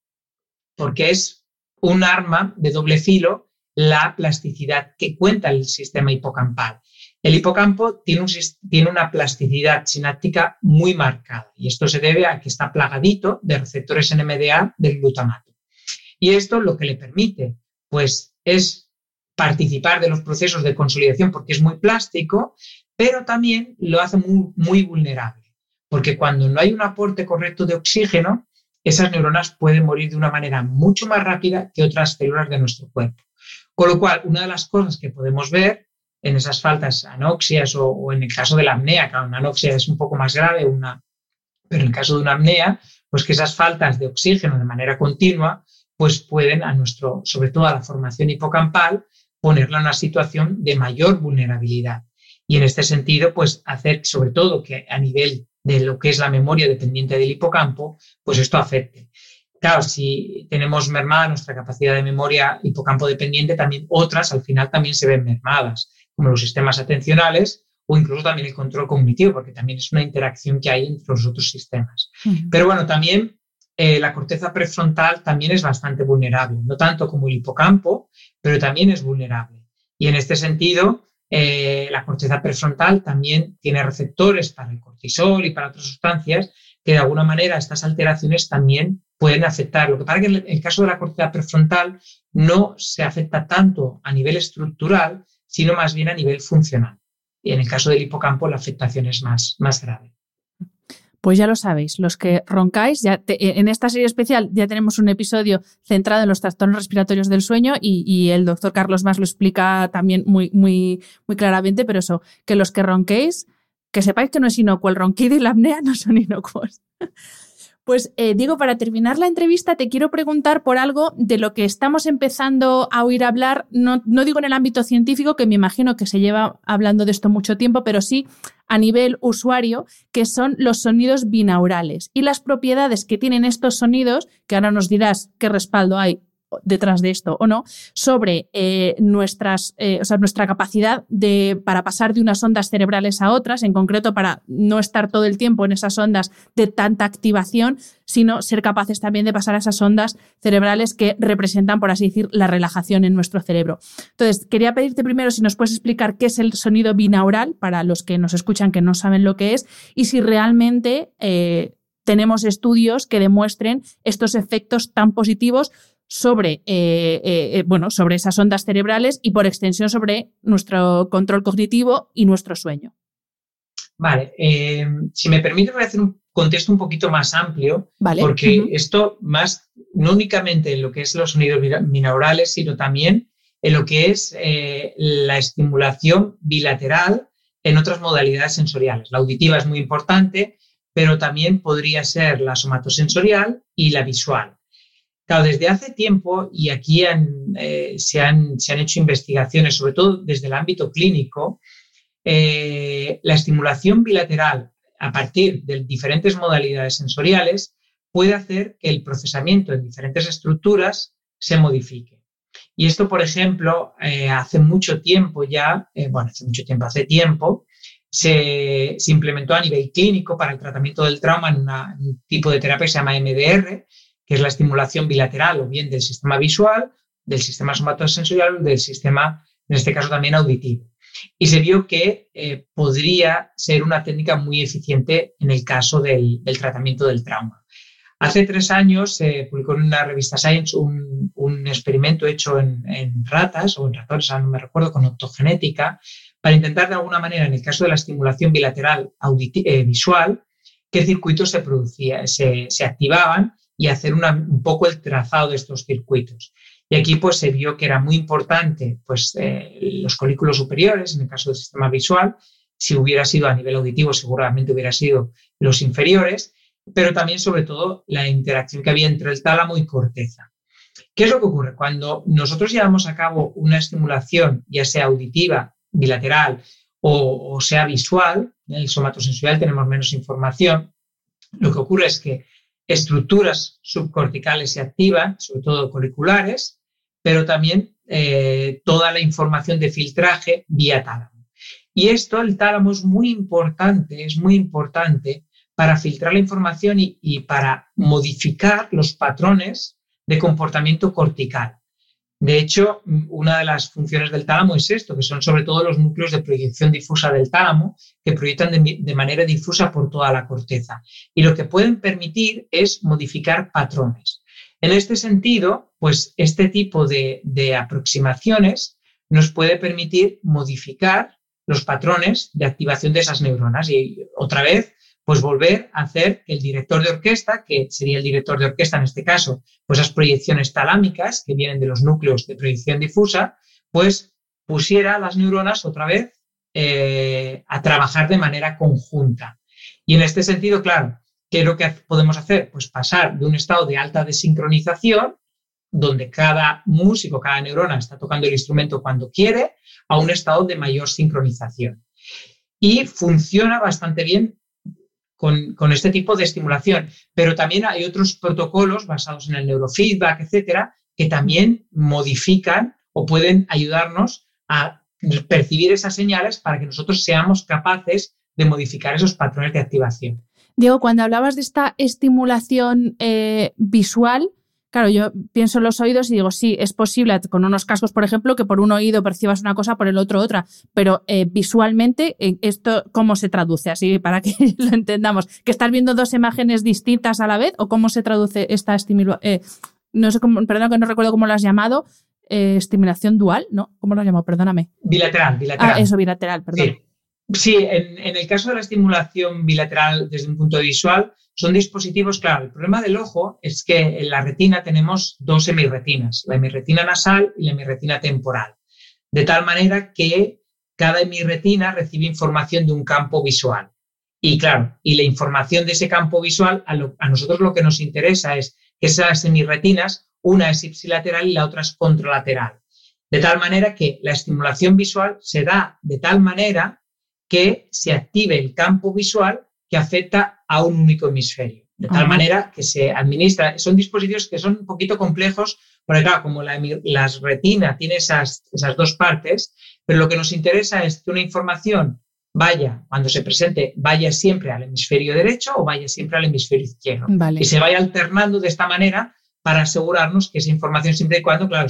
porque es un arma de doble filo la plasticidad que cuenta el sistema hipocampal. El hipocampo tiene, tiene, una plasticidad sináptica muy marcada y esto se debe a que está plagadito de receptores NMDA del glutamato. Y esto lo que le permite, pues, es participar de los procesos de consolidación porque es muy plástico, pero también lo hace muy, vulnerable, porque cuando no hay un aporte correcto de oxígeno, esas neuronas pueden morir de una manera mucho más rápida que otras células de nuestro cuerpo. Con lo cual, una de las cosas que podemos ver en esas faltas anoxias o, en el caso de la apnea, que una anoxia es un poco más grave, una, pero en el caso de una apnea, pues que esas faltas de oxígeno de manera continua pues pueden a nuestro, sobre todo a la formación hipocampal, ponerla en una situación de mayor vulnerabilidad. Y en este sentido, pues hacer sobre todo que a nivel de lo que es la memoria dependiente del hipocampo, pues esto afecte. Claro, si tenemos mermada nuestra capacidad de memoria hipocampo dependiente, también otras al final también se ven mermadas, como los sistemas atencionales o incluso también el control cognitivo, porque también es una interacción que hay entre los otros sistemas. Pero bueno, también eh, la corteza prefrontal también es bastante vulnerable, no tanto como el hipocampo, pero también es vulnerable. Y en este sentido, eh, la corteza prefrontal también tiene receptores para el cortisol y para otras sustancias que de alguna manera estas alteraciones también pueden afectar. Lo que pasa es que en el caso de la corteza prefrontal no se afecta tanto a nivel estructural, sino más bien a nivel funcional. Y en el caso del hipocampo la afectación es más, más grave. Pues ya lo sabéis, los que roncáis, ya en esta serie especial ya tenemos un episodio centrado en los trastornos respiratorios del sueño y, el doctor Carlos Más lo explica también muy, muy, muy claramente, pero eso, que los que ronquéis, que sepáis que no es inocuo, el ronquido y la apnea no son inocuos. Pues eh, Diego, para terminar la entrevista te quiero preguntar por algo de lo que estamos empezando a oír hablar, no, no, digo en el ámbito científico, que me imagino que se lleva hablando de esto mucho tiempo, pero sí a nivel usuario, que son los sonidos binaurales y las propiedades que tienen estos sonidos, que ahora nos dirás qué respaldo hay detrás de esto o no, sobre eh, nuestras, eh, o sea, nuestra capacidad de, para pasar de unas ondas cerebrales a otras, en concreto para no estar todo el tiempo en esas ondas de tanta activación, sino ser capaces también de pasar a esas ondas cerebrales que representan, por así decir, la relajación en nuestro cerebro. Entonces, quería pedirte primero si nos puedes explicar qué es el sonido binaural para los que nos escuchan que no saben lo que es y si realmente... Eh, tenemos estudios que demuestren estos efectos tan positivos sobre, eh, eh, eh, bueno, sobre esas ondas cerebrales y por extensión sobre nuestro control cognitivo y nuestro sueño. Vale, si me permite voy a hacer un contexto un poquito más amplio, porque esto más, no únicamente en lo que es los sonidos binaurales, sino también en lo que es la estimulación bilateral en otras modalidades sensoriales. La auditiva es muy importante, pero también podría ser la somatosensorial y la visual. Claro, desde hace tiempo, y aquí eh, se, han, hecho investigaciones, sobre todo desde el ámbito clínico, eh, la estimulación bilateral a partir de diferentes modalidades sensoriales puede hacer que el procesamiento en diferentes estructuras se modifique. Y esto, por ejemplo, eh, hace mucho tiempo ya, bueno, hace mucho tiempo, hace tiempo, se, implementó a nivel clínico para el tratamiento del trauma en un tipo de terapia que se llama MDR, que es la estimulación bilateral o bien del sistema visual, del sistema somatosensorial o del sistema, en este caso también auditivo. Y se vio que eh, podría ser una técnica muy eficiente en el caso del, tratamiento del trauma. Hace tres años se publicó en una revista Science un, experimento hecho en, ratas o en ratones, no me recuerdo, con optogenética, para intentar de alguna manera, en el caso de la estimulación bilateral eh, visual, qué circuitos se, producía, se activaban y hacer un poco el trazado de estos circuitos. Y aquí pues se vio que era muy importante pues eh, los colículos superiores, en el caso del sistema visual, si hubiera sido a nivel auditivo seguramente hubiera sido los inferiores, pero también sobre todo la interacción que había entre el tálamo y corteza. ¿Qué es lo que ocurre? Cuando nosotros llevamos a cabo una estimulación, ya sea auditiva, bilateral o, o sea visual, en el somatosensorial tenemos menos información, lo que ocurre es que estructuras subcorticales se activan, sobre todo curriculares, pero también eh, toda la información de filtraje vía tálamo. Y esto, el tálamo es muy importante, es muy importante para filtrar la información y para modificar los patrones de comportamiento cortical. De hecho, una de las funciones del tálamo es esto, que son sobre todo los núcleos de proyección difusa del tálamo, que proyectan de, manera difusa por toda la corteza. Y lo que pueden permitir es modificar patrones. En este sentido, pues este tipo de, de aproximaciones nos puede permitir modificar los patrones de activación de esas neuronas. Y otra vez, pues volver a hacer el director de orquesta, que sería el director de orquesta en este caso, pues esas proyecciones talámicas que vienen de los núcleos de proyección difusa, pues pusiera las neuronas otra vez eh, a trabajar de manera conjunta. Y en este sentido, claro, ¿qué es lo que podemos hacer? Pues pasar de un estado de alta desincronización, donde cada músico, cada neurona está tocando el instrumento cuando quiere, a un estado de mayor sincronización. Y funciona bastante bien con, este tipo de estimulación. Pero también hay otros protocolos basados en el neurofeedback, etcétera, que también modifican o pueden ayudarnos a percibir esas señales para que nosotros seamos capaces de modificar esos patrones de activación. Diego, cuando hablabas de esta estimulación eh, visual, Claro, yo pienso en los oídos y digo, sí, es posible con unos cascos, por ejemplo, que por un oído percibas una cosa, por el otro otra, pero eh, visualmente, ¿esto cómo se traduce? Así, para que lo entendamos, ¿que estás viendo dos imágenes distintas a la vez o cómo se traduce esta estimulación? Eh, no sé cómo, perdón que no recuerdo cómo lo has llamado, eh, estimulación dual, ¿no? ¿Cómo lo has llamado? Perdóname. Bilateral, bilateral. Ah, eso, bilateral, perdón. Sí, en, en, el caso de la estimulación bilateral desde un punto visual, son dispositivos, claro, el problema del ojo es que en la retina tenemos dos hemirretinas, la hemirretina nasal y la hemirretina temporal, de tal manera que cada hemirretina recibe información de un campo visual. Y claro, y la información de ese campo visual, a, nosotros lo que nos interesa es que esas hemirretinas, una es ipsilateral y la otra es contralateral. De tal manera que la estimulación visual se da de tal manera que se active el campo visual que afecta a un único hemisferio. De tal manera que se administra, son dispositivos que son un poquito complejos, porque claro, como la, retina tiene esas, esas dos partes, pero lo que nos interesa es que una información vaya, cuando se presente, vaya siempre al hemisferio derecho o vaya siempre al hemisferio izquierdo. Y se vaya alternando de esta manera para asegurarnos que esa información, siempre y cuando, claro,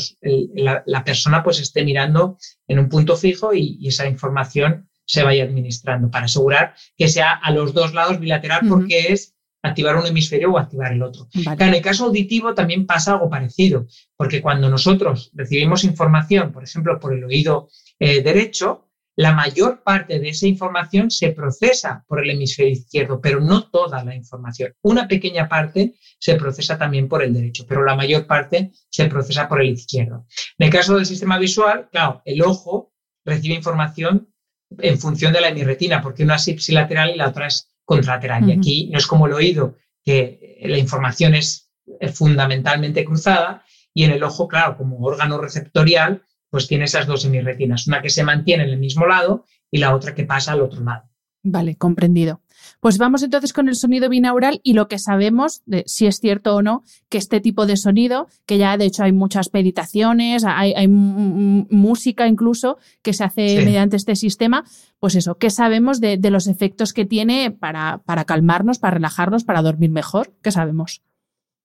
la, persona pues esté mirando en un punto fijo y esa información se vaya administrando para asegurar que sea a los dos lados bilateral porque es activar un hemisferio o activar el otro. en el caso auditivo también pasa algo parecido, porque cuando nosotros recibimos información, por ejemplo, por el oído eh, derecho, la mayor parte de esa información se procesa por el hemisferio izquierdo, pero no toda la información. Una pequeña parte se procesa también por el derecho, pero la mayor parte se procesa por el izquierdo. En el caso del sistema visual, claro, el ojo recibe información en función de la hemirretina, porque una es ipsilateral y la otra es contralateral. Y aquí no es como el oído, que la información es fundamentalmente cruzada, y en el ojo, claro, como órgano receptorial, pues tiene esas dos hemirretinas, una que se mantiene en el mismo lado y la otra que pasa al otro lado. Vale, comprendido. Pues vamos entonces con el sonido binaural y lo que sabemos de si es cierto o no que este tipo de sonido, que ya de hecho hay muchas meditaciones, hay, música incluso que se hace mediante este sistema, pues eso, ¿qué sabemos de, los efectos que tiene para, para calmarnos, para relajarnos, para dormir mejor? ¿Qué sabemos?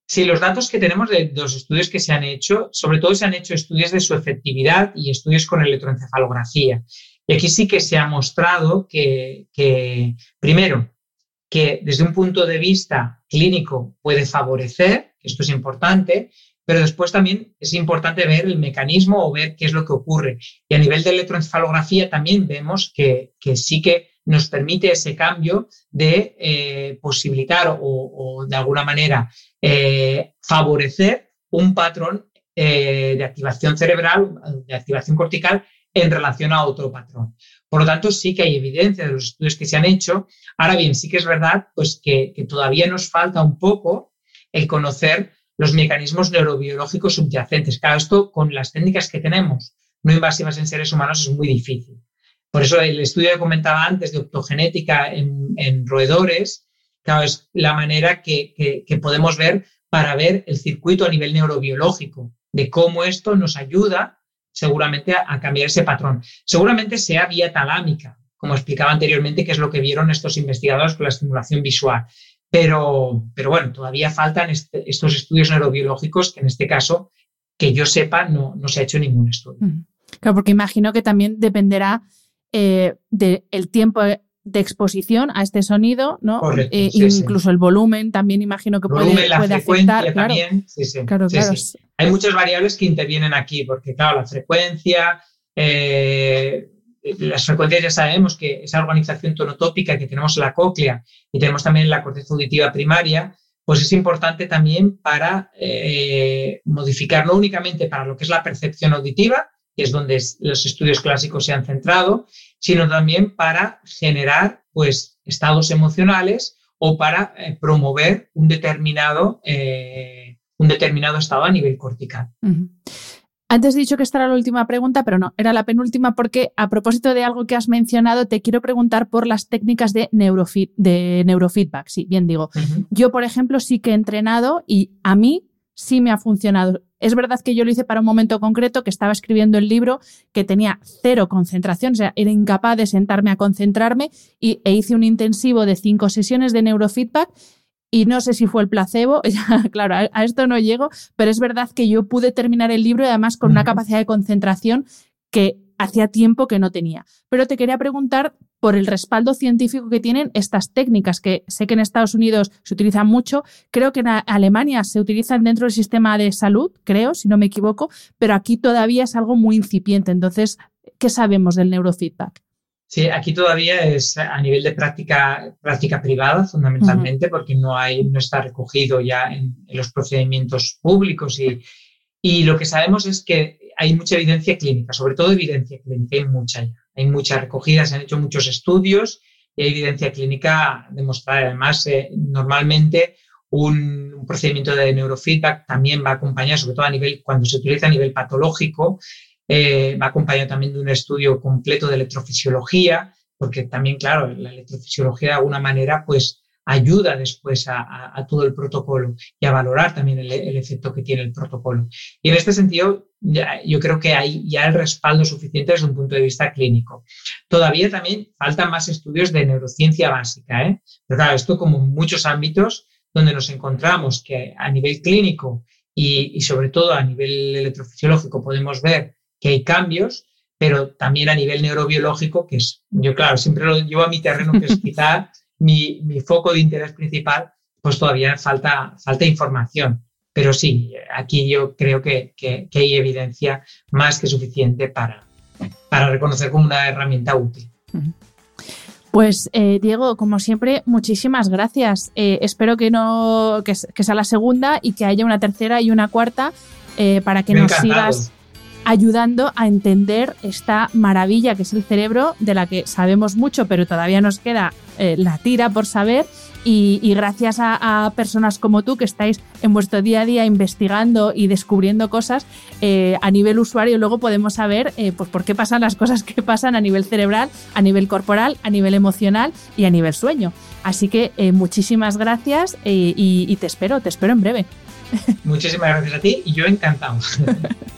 Sí, los datos que tenemos de los estudios que se han hecho, sobre todo se han hecho estudios de su efectividad y estudios con electroencefalografía. Y aquí sí que se ha mostrado que, primero, que desde un punto de vista clínico puede favorecer, esto es importante, pero después también es importante ver el mecanismo o ver qué es lo que ocurre. Y a nivel de electroencefalografía también vemos que, sí que nos permite ese cambio de eh, posibilitar o, de alguna manera eh, favorecer un patrón eh, de activación cerebral, de activación cortical en relación a otro patrón. Por lo tanto, sí que hay evidencia de los estudios que se han hecho. Ahora bien, sí que es verdad pues, que, todavía nos falta un poco el conocer los mecanismos neurobiológicos subyacentes. Claro, esto con las técnicas que tenemos no invasivas en seres humanos es muy difícil. Por eso el estudio que comentaba antes de optogenética en, roedores, claro, es la manera que, que podemos ver para ver el circuito a nivel neurobiológico, de cómo esto nos ayuda seguramente a, cambiar ese patrón. Seguramente sea vía talámica, como explicaba anteriormente, que es lo que vieron estos investigadores con la estimulación visual. Pero, pero bueno, todavía faltan este, estos estudios neurobiológicos que en este caso, que yo sepa, no, no se ha hecho ningún estudio. Claro, porque imagino que también dependerá eh, del tiempo de exposición a este sonido, ¿no? Eh, incluso el volumen también imagino que puede, puede afectar. También. Claro, claro, Hay muchas variables que intervienen aquí, porque claro, la frecuencia, eh, las frecuencias ya sabemos que esa organización tonotópica que tenemos en la cóclea y tenemos también en la corteza auditiva primaria, pues es importante también para eh, modificar no únicamente para lo que es la percepción auditiva, que es donde los estudios clásicos se han centrado, sino también para generar pues, estados emocionales o para eh, promover un determinado, eh, un determinado estado a nivel cortical. Antes he dicho que esta era la última pregunta, pero no, era la penúltima porque a propósito de algo que has mencionado, te quiero preguntar por las técnicas de, de neurofeedback. Sí, bien digo. Yo, por ejemplo, sí que he entrenado y a mí sí me ha funcionado. Es verdad que yo lo hice para un momento concreto, que estaba escribiendo el libro, que tenía cero concentración, o sea, era incapaz de sentarme a concentrarme y, e hice un intensivo de cinco sesiones de neurofeedback y no sé si fue el placebo, claro, a, esto no llego, pero es verdad que yo pude terminar el libro y además con una capacidad de concentración que hacía tiempo que no tenía. Pero te quería preguntar por el respaldo científico que tienen estas técnicas, que sé que en Estados Unidos se utilizan mucho, creo que en Alemania se utilizan dentro del sistema de salud, creo, si no me equivoco, pero aquí todavía es algo muy incipiente. Entonces, ¿qué sabemos del neurofeedback? Sí, aquí todavía es a nivel de práctica, práctica privada fundamentalmente, porque no, hay, no está recogido ya en, los procedimientos públicos y, y, lo que sabemos es que hay mucha evidencia clínica, sobre todo evidencia clínica, hay mucha ya. Hay muchas recogidas, se han hecho muchos estudios y hay evidencia clínica demostrada. Además, eh, normalmente un, procedimiento de neurofeedback también va acompañado, sobre todo a nivel, cuando se utiliza a nivel patológico, eh, va acompañado también de un estudio completo de electrofisiología, porque también, claro, la electrofisiología de alguna manera, pues ayuda después a, todo el protocolo y a valorar también el, efecto que tiene el protocolo. Y en este sentido, yo creo que hay ya el respaldo suficiente desde un punto de vista clínico. Todavía también faltan más estudios de neurociencia básica, ¿eh? pero claro, esto como en muchos ámbitos donde nos encontramos que a nivel clínico y, y sobre todo a nivel electrofisiológico podemos ver que hay cambios, pero también a nivel neurobiológico, que es, yo claro, siempre lo llevo a mi terreno, que es quizá mi, mi, foco de interés principal, pues todavía falta, falta información. Pero sí, aquí yo creo que, que, hay evidencia más que suficiente para, para reconocer como una herramienta útil. Pues eh, Diego, como siempre, muchísimas gracias. Eh, espero que no que, sea la segunda y que haya una tercera y una cuarta eh, para que nos sigas ayudando a entender esta maravilla que es el cerebro, de la que sabemos mucho, pero todavía nos queda eh, la tira por saber. Y, gracias a, personas como tú que estáis en vuestro día a día investigando y descubriendo cosas eh, a nivel usuario, luego podemos saber eh, pues por qué pasan las cosas que pasan a nivel cerebral, a nivel corporal, a nivel emocional y a nivel sueño. Así que muchísimas gracias y, y te espero, te espero en breve. Muchísimas gracias a ti y yo encantado.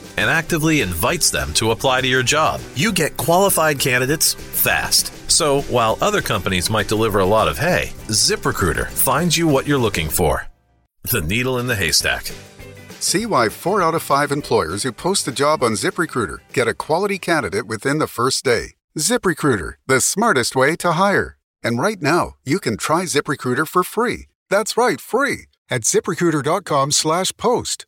and actively invites them to apply to your job. You get qualified candidates fast. So, while other companies might deliver a lot of hay, ZipRecruiter finds you what you're looking for. The needle in the haystack. See why 4 out of 5 employers who post a job on ZipRecruiter get a quality candidate within the first day. ZipRecruiter, the smartest way to hire. And right now, you can try ZipRecruiter for free. That's right, free at ziprecruiter.com slash post.